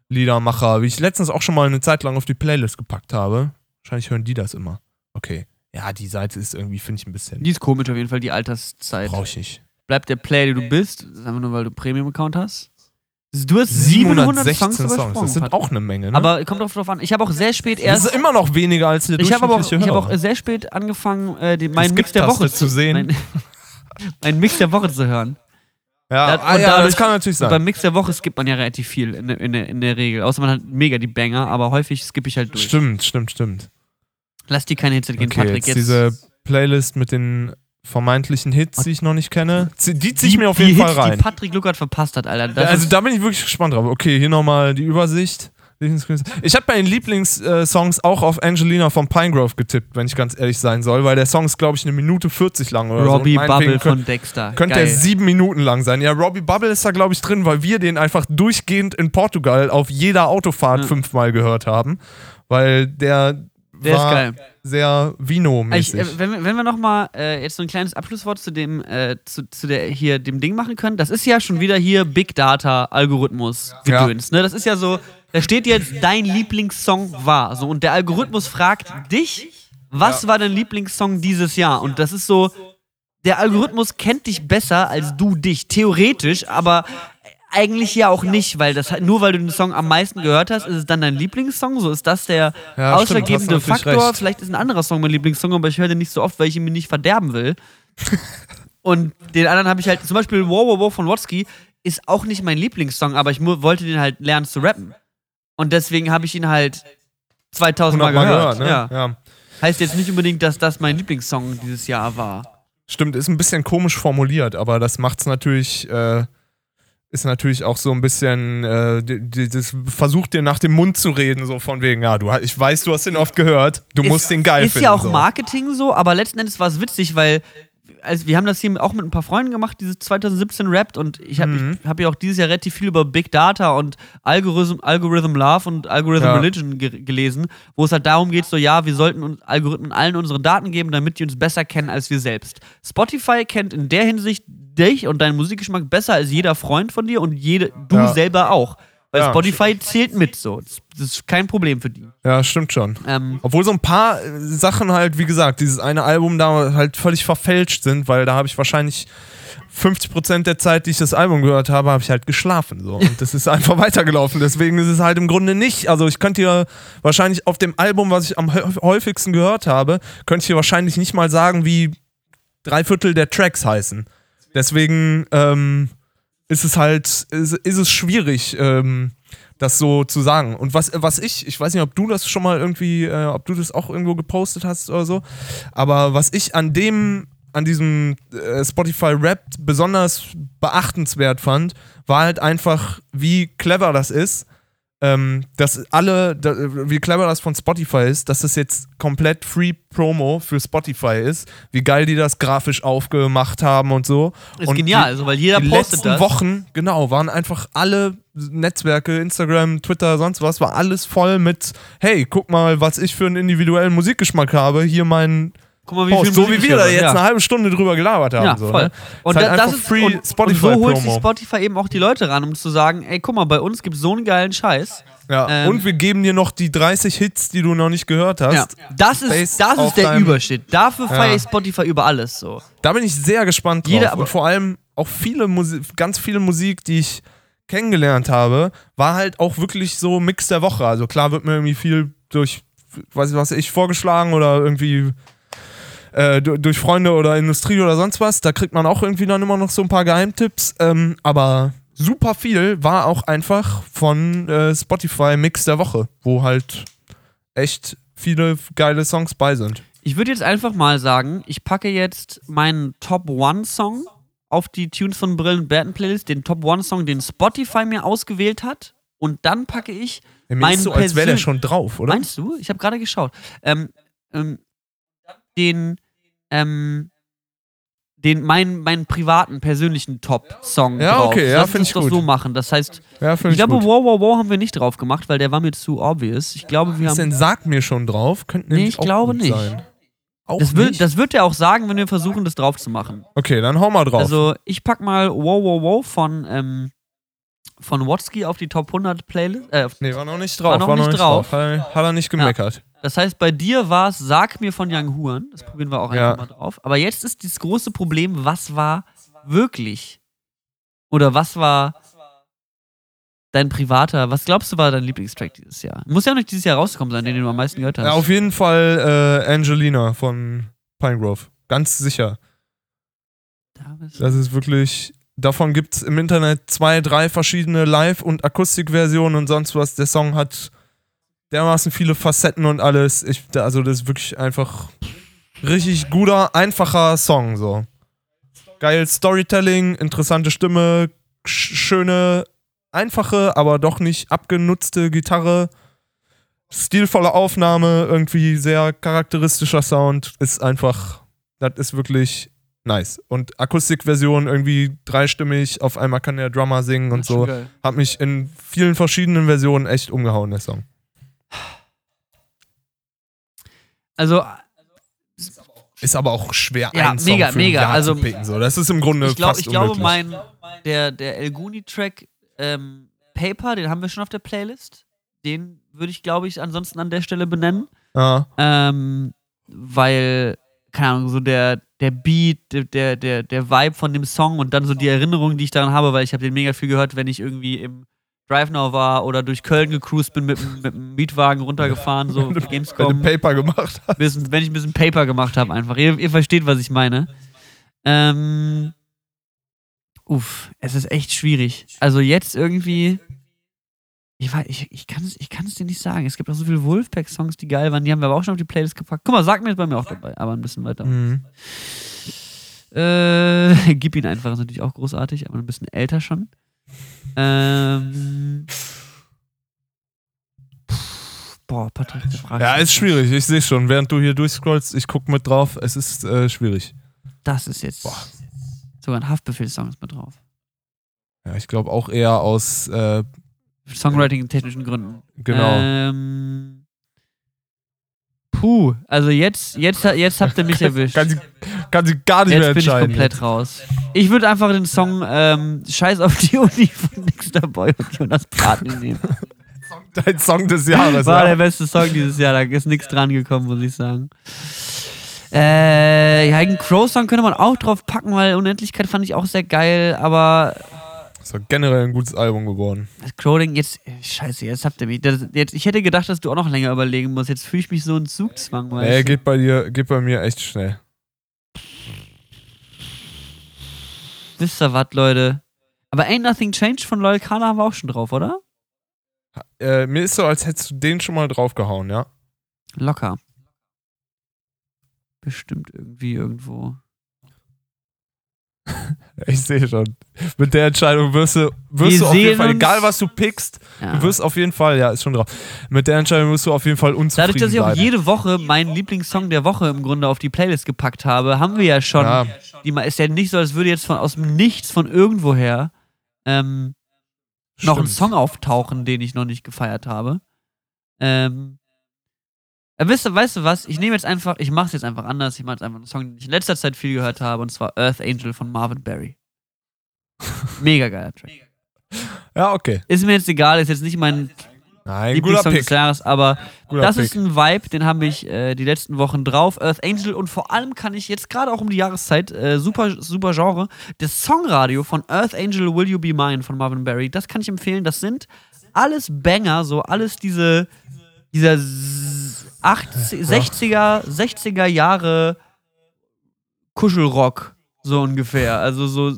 Liedermacher, wie ich letztens auch schon mal eine Zeit lang auf die Playlist gepackt habe. Wahrscheinlich hören die das immer. Okay. Ja, die Seite ist irgendwie, finde ich ein bisschen. Die ist komisch auf jeden Fall, die Alterszeit. Brauche ich nicht. Bleibt der Player, der du bist, das ist einfach nur, weil du Premium-Account hast. Du hast 700 Songs 716 Songs. übersprungen. Das sind auch eine Menge, ne? Aber kommt drauf an. Ich habe auch sehr spät das erst. ist immer noch weniger als der Ich habe auch, ich hab auch sehr spät angefangen, äh, den, meinen Mix der Woche zu sehen. Mein, meinen Mix der Woche zu hören. ja, ah, und ja dadurch- das kann natürlich Und beim sein. Mix der Woche skippt man ja relativ viel in, der- in, in der Regel. Außer man hat mega die Banger, aber häufig skippe ich halt durch. Stimmt, stimmt, stimmt. Lass dir keine Hits entgehen, Okay, Patrick. jetzt diese Playlist mit den vermeintlichen Hits, die ich noch nicht kenne. Die, ziehe ich mir auf jeden Hits, Fall rein. Die Patrick Luckert verpasst hat, Alter. Das also da bin ich wirklich gespannt drauf. Okay, hier nochmal die Übersicht. Ich habe bei den Lieblingssongs auch auf Angelina von Pinegrove getippt, wenn ich ganz ehrlich sein soll, weil der Song ist, glaube ich, eine Minute 40 lang oder Robbie so. Bubble könnt- von Dexter. Könnte Geil. er sieben Minuten lang sein. Ja, Robbie Bubble ist da, glaube ich, drin, weil wir den einfach durchgehend in Portugal auf jeder Autofahrt Ja. fünfmal gehört haben. Weil der, Der ist war geil. sehr Ich, Vino-mäßig. äh, wenn, wir- wenn wir nochmal äh, jetzt so ein kleines Abschlusswort zu dem, äh, zu, zu der hier dem Ding machen können, das ist ja schon wieder hier Big Data Algorithmus Ja. gedöns. Ne? Das ist ja so, da steht jetzt dein Lieblingssong war. So, und der Algorithmus fragt dich, was war dein Lieblingssong dieses Jahr? Und das ist so, der Algorithmus kennt dich besser als du dich, theoretisch, aber eigentlich ja auch nicht, weil das nur weil du den Song am meisten gehört hast, ist es dann dein Lieblingssong. So ist das der Ja, ausschlaggebende Faktor. recht. Vielleicht ist ein anderer Song mein Lieblingssong, aber ich höre den nicht so oft, weil ich ihn mir nicht verderben will. Und den anderen habe ich halt, zum Beispiel Wow Wow Wow von Watsky ist auch nicht mein Lieblingssong, aber ich wollte den halt lernen zu rappen. Und deswegen habe ich ihn halt 2000 Mal 100 gehört. ne? ja. ja. Heißt jetzt nicht unbedingt, dass das mein Lieblingssong dieses Jahr war. Stimmt, ist ein bisschen komisch formuliert, aber das macht's natürlich, äh, ist natürlich auch so ein bisschen, äh, das versucht dir nach dem Mund zu reden, so von wegen, ja, du, ich weiß, du hast den oft gehört, du Ist- musst den geil Ist finden. ja auch so. Marketing so, aber letzten Endes war es witzig, weil also wir haben das hier auch mit ein paar Freunden gemacht, dieses 2017 Rappt und ich habe Mhm. ich hab ja auch dieses Jahr relativ viel über Big Data und Algorithm, Algorithm Love und Algorithm Ja. Religion ge gelesen, wo es halt darum geht, so ja, wir sollten uns Algorithmen allen unsere Daten geben, damit die uns besser kennen als wir selbst. Spotify kennt in der Hinsicht dich und deinen Musikgeschmack besser als jeder Freund von dir und jede, du Ja. selber auch. Weil Ja. Spotify zählt mit so. Das, das ist kein Problem für die. Ja, stimmt schon. Ähm, Obwohl so ein paar äh, Sachen halt, wie gesagt, dieses eine Album da halt völlig verfälscht sind, weil da habe ich wahrscheinlich 50% der Zeit, die ich das Album gehört habe, habe ich halt geschlafen. So. Und das ist einfach weitergelaufen. Deswegen ist es halt im Grunde nicht. Also ich könnte hier wahrscheinlich auf dem Album, was ich am hä- häufigsten gehört habe, könnte ich hier wahrscheinlich nicht mal sagen, wie drei Viertel der Tracks heißen. Deswegen ähm, ist es halt, ist, ist es schwierig, ähm, das so zu sagen. Und was, was ich, ich weiß nicht, ob du das schon mal irgendwie, äh, ob du das auch irgendwo gepostet hast oder so, aber was ich an dem, an diesem äh, Spotify Rap besonders beachtenswert fand, war halt einfach, wie clever das ist. Ähm, dass alle, da, wie clever das von Spotify ist, dass das jetzt komplett Free Promo für Spotify ist, wie geil die das grafisch aufgemacht haben und so. ist und genial, die- also, weil jeder die postet letzten das. Wochen, genau, waren einfach alle Netzwerke, Instagram, Twitter, sonst was, war alles voll mit, hey, guck mal, was ich für einen individuellen Musikgeschmack habe, hier mein Guck mal, Post. So wie Musik wir da jetzt ja. eine halbe Stunde drüber gelabert haben. Ja, so, voll. Ne? Und Ist halt da, das ist Free und, und so holt sich Spotify eben auch die Leute ran, um zu sagen, ey, guck mal, bei uns gibt es so einen geilen Scheiß. Ja. Ähm, und wir geben dir noch die 30 Hits, die du noch nicht gehört hast. Ja. Das ist, das ist der Überschnitt. Dafür feiere ich Spotify über alles so. Da bin ich sehr gespannt drauf. Jeder- und vor allem auch viele Musik, ganz viele Musik, die ich kennengelernt habe, war halt auch wirklich so Mix der Woche. Also klar wird mir irgendwie viel durch, weiß ich was ich vorgeschlagen oder irgendwie äh, du- durch Freunde oder Industrie oder sonst was. Da kriegt man auch irgendwie dann immer noch so ein paar Geheimtipps. Ähm, aber super viel war auch einfach von äh, Spotify Mix der Woche, wo halt echt viele geile Songs bei sind. Ich würde jetzt einfach mal sagen, ich packe jetzt meinen Top One Song auf die Tunes von Brillen Burton Playlist, den Top One Song, den Spotify mir ausgewählt hat. Und dann packe ich Ja, Mir Mein ist so, als wäre der schon drauf, oder? Meinst du? Ich habe gerade geschaut. Ähm, ähm, den, ähm, den, meinen, meinen privaten, persönlichen Top-Song Ja, drauf. okay, ja, Lass find uns ich doch gut. so machen. Das heißt, Ja, finde ich ich, glaube, gut. Wow, Wow, Wow haben wir nicht drauf gemacht, weil der war mir zu obvious. Ich glaube, wir Was haben. denn Sag mir schon drauf? Könnte Nee, nämlich ich auch glaube nicht. Sein. Auch Das wird, nicht? das wird er auch sagen, wenn wir versuchen, das drauf zu machen. okay, dann hau mal drauf. Also, ich pack mal Wow, Wow, Wow von, ähm, von Watsky auf die Top 100 Playlist. Äh, nee, war noch nicht drauf. noch nicht drauf. Hat, er- hat er nicht gemeckert. Das heißt, bei dir war es Sag mir von Young Huan. Das probieren wir auch Ja. einfach mal drauf. Aber jetzt ist das große Problem, was war wirklich? Oder was war dein privater, was glaubst du war dein Lieblingstrack dieses Jahr? Muss ja auch nicht dieses Jahr rausgekommen sein, den du am meisten gehört hast. Ja, auf jeden Fall äh, Angelina von Pinegrove. Ganz sicher. Das ist wirklich. Davon gibt es im Internet zwei, drei verschiedene Live- und Akustikversionen und sonst was. Der Song hat dermaßen viele Facetten und alles. Ich, also, das ist wirklich einfach richtig guter, einfacher Song. So. Geil Storytelling, interessante Stimme, sch schöne, einfache, aber doch nicht abgenutzte Gitarre. Stilvolle Aufnahme, irgendwie sehr charakteristischer Sound. Ist einfach, das ist wirklich nice. Und Akustikversion irgendwie dreistimmig, auf einmal kann der Drummer singen und so. geil. Hat mich in vielen verschiedenen Versionen echt umgehauen, der Song. Also, Ist aber auch schwer, Ja, einen Song mega, für ein mega. Also, zu picken. So. Das ist im Grunde ich, glaub, fast ich glaube, unmöglich. mein, der, der El Guni-Track ähm, Paper, den haben wir schon auf der Playlist. Den würde ich, glaube ich, ansonsten an der Stelle benennen. Ja, Ähm, weil, keine Ahnung, so der, der Beat, der, der, der, der Vibe von dem Song und dann so die Erinnerungen, die ich daran habe, weil ich habe den mega viel gehört, wenn ich irgendwie im Drive Now war oder durch Köln gecruised bin mit, dem- mit dem Mietwagen runtergefahren, so wenn Gamescom, Paper gemacht hast. bisschen, wenn ich ein bisschen Paper gemacht habe einfach. Ihr, ihr versteht, was ich meine. Ähm, uff, es ist echt schwierig. Also jetzt irgendwie, ich, weiß, ich, ich kann es ich kann's dir nicht sagen. Es gibt auch so viele Wolfpack-Songs, die geil waren. Die haben wir aber auch schon auf die Playlist gepackt. Guck mal, sag mir ist bei mir auch dabei, aber ein bisschen weiter. Mhm. Äh, gib ihn einfach, ist natürlich auch großartig, aber ein bisschen älter schon. Ähm. Boah, Patrick, der Frage. Ja, ist schwierig. Ich sehe schon. Während du hier durchscrollst, ich gucke mit drauf. Es ist äh, schwierig. Das ist jetzt Boah. sogar ein Haftbefehl-Song ist mit drauf. Ja, ich glaube auch eher aus, äh, Songwriting-technischen Gründen. genau. Ähm, puh, also jetzt, jetzt, jetzt habt ihr mich erwischt. sie, kann sie gar nicht mehr Jetzt bin ich entscheiden. komplett raus. Ich würde einfach den Song ähm, Scheiß auf die Uni von Nixter Boy und Jonas Partner nehmen. Dein Song des Jahres. War der ja. beste Song dieses Jahr, da ist nichts dran gekommen, muss ich sagen. Äh, ja, einen Crow-Song könnte man auch drauf packen, weil Unendlichkeit fand ich auch sehr geil, aber ist doch generell ein gutes Album geworden. das Crowding jetzt, äh, scheiße, jetzt habt ihr mich. Das, jetzt, ich hätte gedacht, dass du auch noch länger überlegen musst. Jetzt fühle ich mich so in Zugzwang, du? geht bei dir, geht bei mir echt schnell. Wisst ihr was, Leute? Aber Ain't Nothing Changed von Loyal Kana haben wir auch schon drauf, oder? Äh, mir ist so, als hättest du den schon mal draufgehauen, ja? Locker. Bestimmt irgendwie irgendwo. Ich sehe schon. Mit der Entscheidung wirst du, wirst Wir du auf jeden Fall, egal was du pickst, Ja. du wirst auf jeden Fall, ja, ist schon drauf. Mit der Entscheidung wirst du auf jeden Fall unzufrieden Dadurch, dass ich auch bleiben. jede Woche meinen Lieblingssong der Woche im Grunde auf die Playlist gepackt habe, haben wir ja schon. Ja. Die ist ja nicht so, als würde jetzt von aus dem Nichts von irgendwoher ähm, noch ein. Song auftauchen, den ich noch nicht gefeiert habe. Ähm, äh, wisst, ihr- weißt du was? Ich nehme jetzt einfach, ich mache es jetzt einfach anders. Ich mache jetzt einfach einen Song, den ich in letzter Zeit viel gehört habe, und zwar Earth Angel von Marvin Berry. Mega geiler Track. Ja, okay. Ist mir jetzt egal, ist jetzt nicht mein Nein, guter Lieblingssong des. Jahres, aber Guter das Pick. ist ein Vibe, den habe ich äh, die letzten Wochen drauf. Earth Angel und vor allem kann ich jetzt gerade auch um die Jahreszeit, äh, super, super Genre, das Songradio von Earth Angel Will You Be Mine von Marvin Berry, das kann ich empfehlen. Das sind alles Banger, so alles diese, dieser 80, 60er, 60er Jahre Kuschelrock, so ungefähr. Also so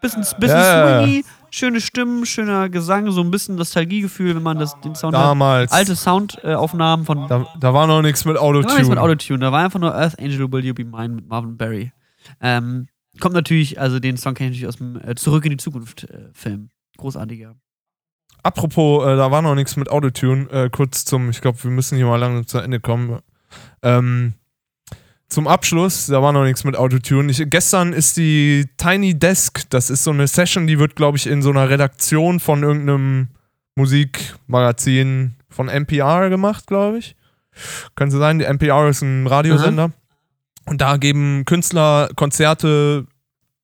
bisschen, bisschen ja. swingy, schöne Stimmen, schöner Gesang, so ein bisschen Nostalgiegefühl, wenn man das, den Sound. Damals. Alte Soundaufnahmen von Da, da war noch nichts mit da war nichts mit Autotune. Autotune, da war einfach nur Earth Angel Will You Be Mine mit Marvin Berry. Ähm, kommt natürlich, also den Song kenne ich natürlich aus dem äh, Zurück in die Zukunft äh. Großartiger. Apropos, äh, da war noch nichts mit Autotune. Äh, kurz zum, ich glaube, wir müssen hier mal langsam zu Ende kommen. Ähm, zum Abschluss, da war noch nichts mit Autotune. Ich, gestern ist die Tiny Desk, das ist so eine Session, die wird, glaube ich, in so einer Redaktion von irgendeinem Musikmagazin von NPR gemacht, glaube ich. Könnte sein, die NPR ist ein Radiosender. Und da geben Künstler Konzerte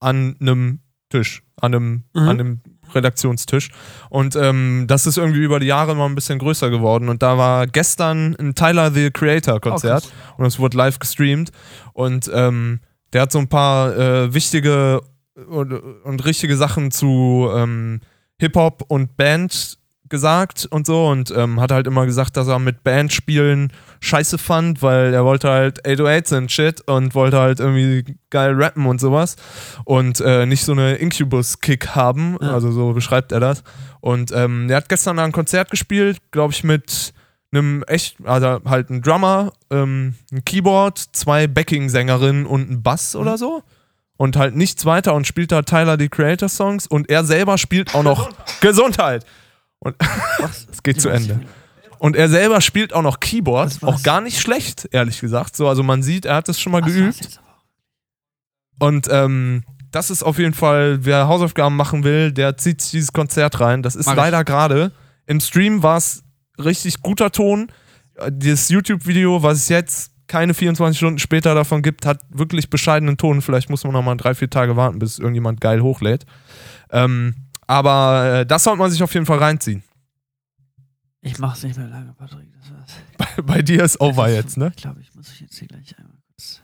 an einem Tisch, an einem, Mhm. an einem Redaktionstisch. Und ähm, das ist irgendwie über die Jahre mal ein bisschen größer geworden. Und da war gestern ein Tyler the Creator Konzert Oh, und es wurde live gestreamt. Und ähm, der hat so ein paar äh, wichtige und, und richtige Sachen zu ähm, Hip-Hop und Band gesagt und so und ähm, hat halt immer gesagt, dass er mit Band spielen scheiße fand, weil er wollte halt 808s und shit und wollte halt irgendwie geil rappen und sowas und äh, nicht so eine Incubus-Kick haben, Ja. also so beschreibt er das. Und ähm, er hat gestern ein Konzert gespielt, glaube ich, mit einem echt, also halt ein Drummer, ähm, ein Keyboard, zwei Backing-Sängerinnen und ein Bass oder so. Und halt nichts weiter und spielt da Tyler die Creator Songs und er selber spielt auch noch Gesundheit. Und es geht zu Ende. Und er selber spielt auch noch Keyboard, auch gar nicht schlecht, ehrlich gesagt. So, also man sieht, er hat das schon mal war's geübt. Und ähm, das ist auf jeden Fall, wer Hausaufgaben machen will, der zieht sich dieses Konzert rein. Das ist Mag leider gerade. Im Stream war es richtig guter Ton. Dieses YouTube-Video, was es jetzt keine 24 Stunden später davon gibt, hat wirklich bescheidenen Ton. Vielleicht muss man noch mal drei, vier Tage warten, bis irgendjemand geil hochlädt. Ähm, aber äh, das sollte man sich auf jeden Fall reinziehen. Ich mach's nicht mehr lange, Patrick. Das war's. Bei, bei dir ist over jetzt, ne? Ich glaube, ich muss mich jetzt hier gleich einmal kurz.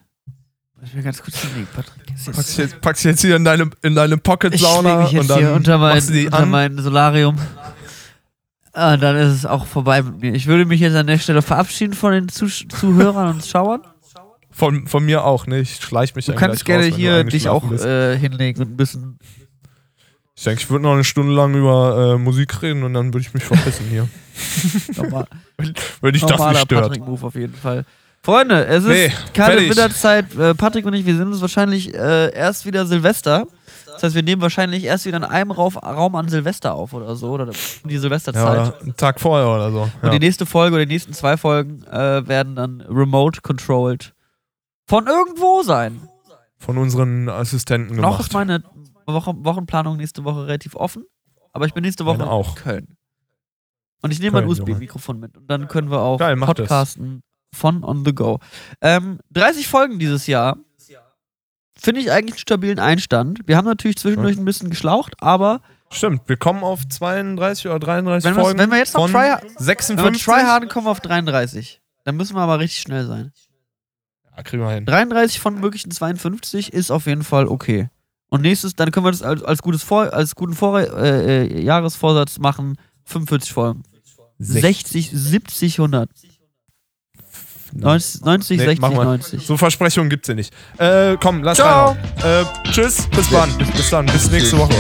Ich mir ganz kurz hinlegen, Patrick. Packst du jetzt, packst jetzt hier in deine, in deine ich schläg Pocket-Sauna und dann hier unter mein, machst du die unter an. mein Solarium. Ah, dann ist es auch vorbei mit mir. Ich würde mich jetzt an der Stelle verabschieden von den Zusch Zuhörern und Schauern. Von, von mir auch, ne? Ich schleich mich Du kannst gerne raus, hier dich auch äh, hinlegen und ein bisschen. Ich denke, ich würde noch eine Stunde lang über äh, Musik reden und dann würde ich mich verpissen hier. Wenn dich das normaler nicht stört. Patrick-Move auf jeden Fall. Freunde, es ist Nee, keine fertig. Winterzeit. Äh, Patrick und ich, wir sind uns wahrscheinlich äh, erst wieder Silvester. Das heißt, wir nehmen wahrscheinlich erst wieder in einem Raum an Silvester auf oder so. Oder die Ja, Silvesterzeit. oder einen Tag vorher oder so. Und Ja. die nächste Folge oder die nächsten zwei Folgen äh, werden dann remote controlled von irgendwo sein. Von unseren Assistenten Noch gemacht. ist meine Woche, Wochenplanung nächste Woche relativ offen, aber ich bin nächste Woche in Köln. Und ich nehme mein. USB-Mikrofon mit und dann können wir auch Geil, mach das. podcasten von on the go. Ähm, 30 Folgen dieses Jahr. Finde ich eigentlich einen stabilen Einstand. Wir haben natürlich zwischendurch ein bisschen geschlaucht, aber Stimmt, wir kommen auf 32 oder 33 Wenn Folgen. wenn wir jetzt noch try- wenn wir 56. tryharden, kommen wir auf 33. Dann müssen wir aber richtig schnell sein. Ja, kriegen wir hin. 33 von möglichen 52 ist auf jeden Fall okay. Und nächstes, dann können wir das als, als, gutes Vor, als guten Vor, äh, äh, Jahresvorsatz machen. 45 Folgen. 60, 70, 100. 90, 90 Nee, 60, machen wir. 90. So Versprechungen gibt's hier nicht. Äh, komm, lass Ciao. Äh, tschüss, bis wann? Bis dann, bis nächste Woche.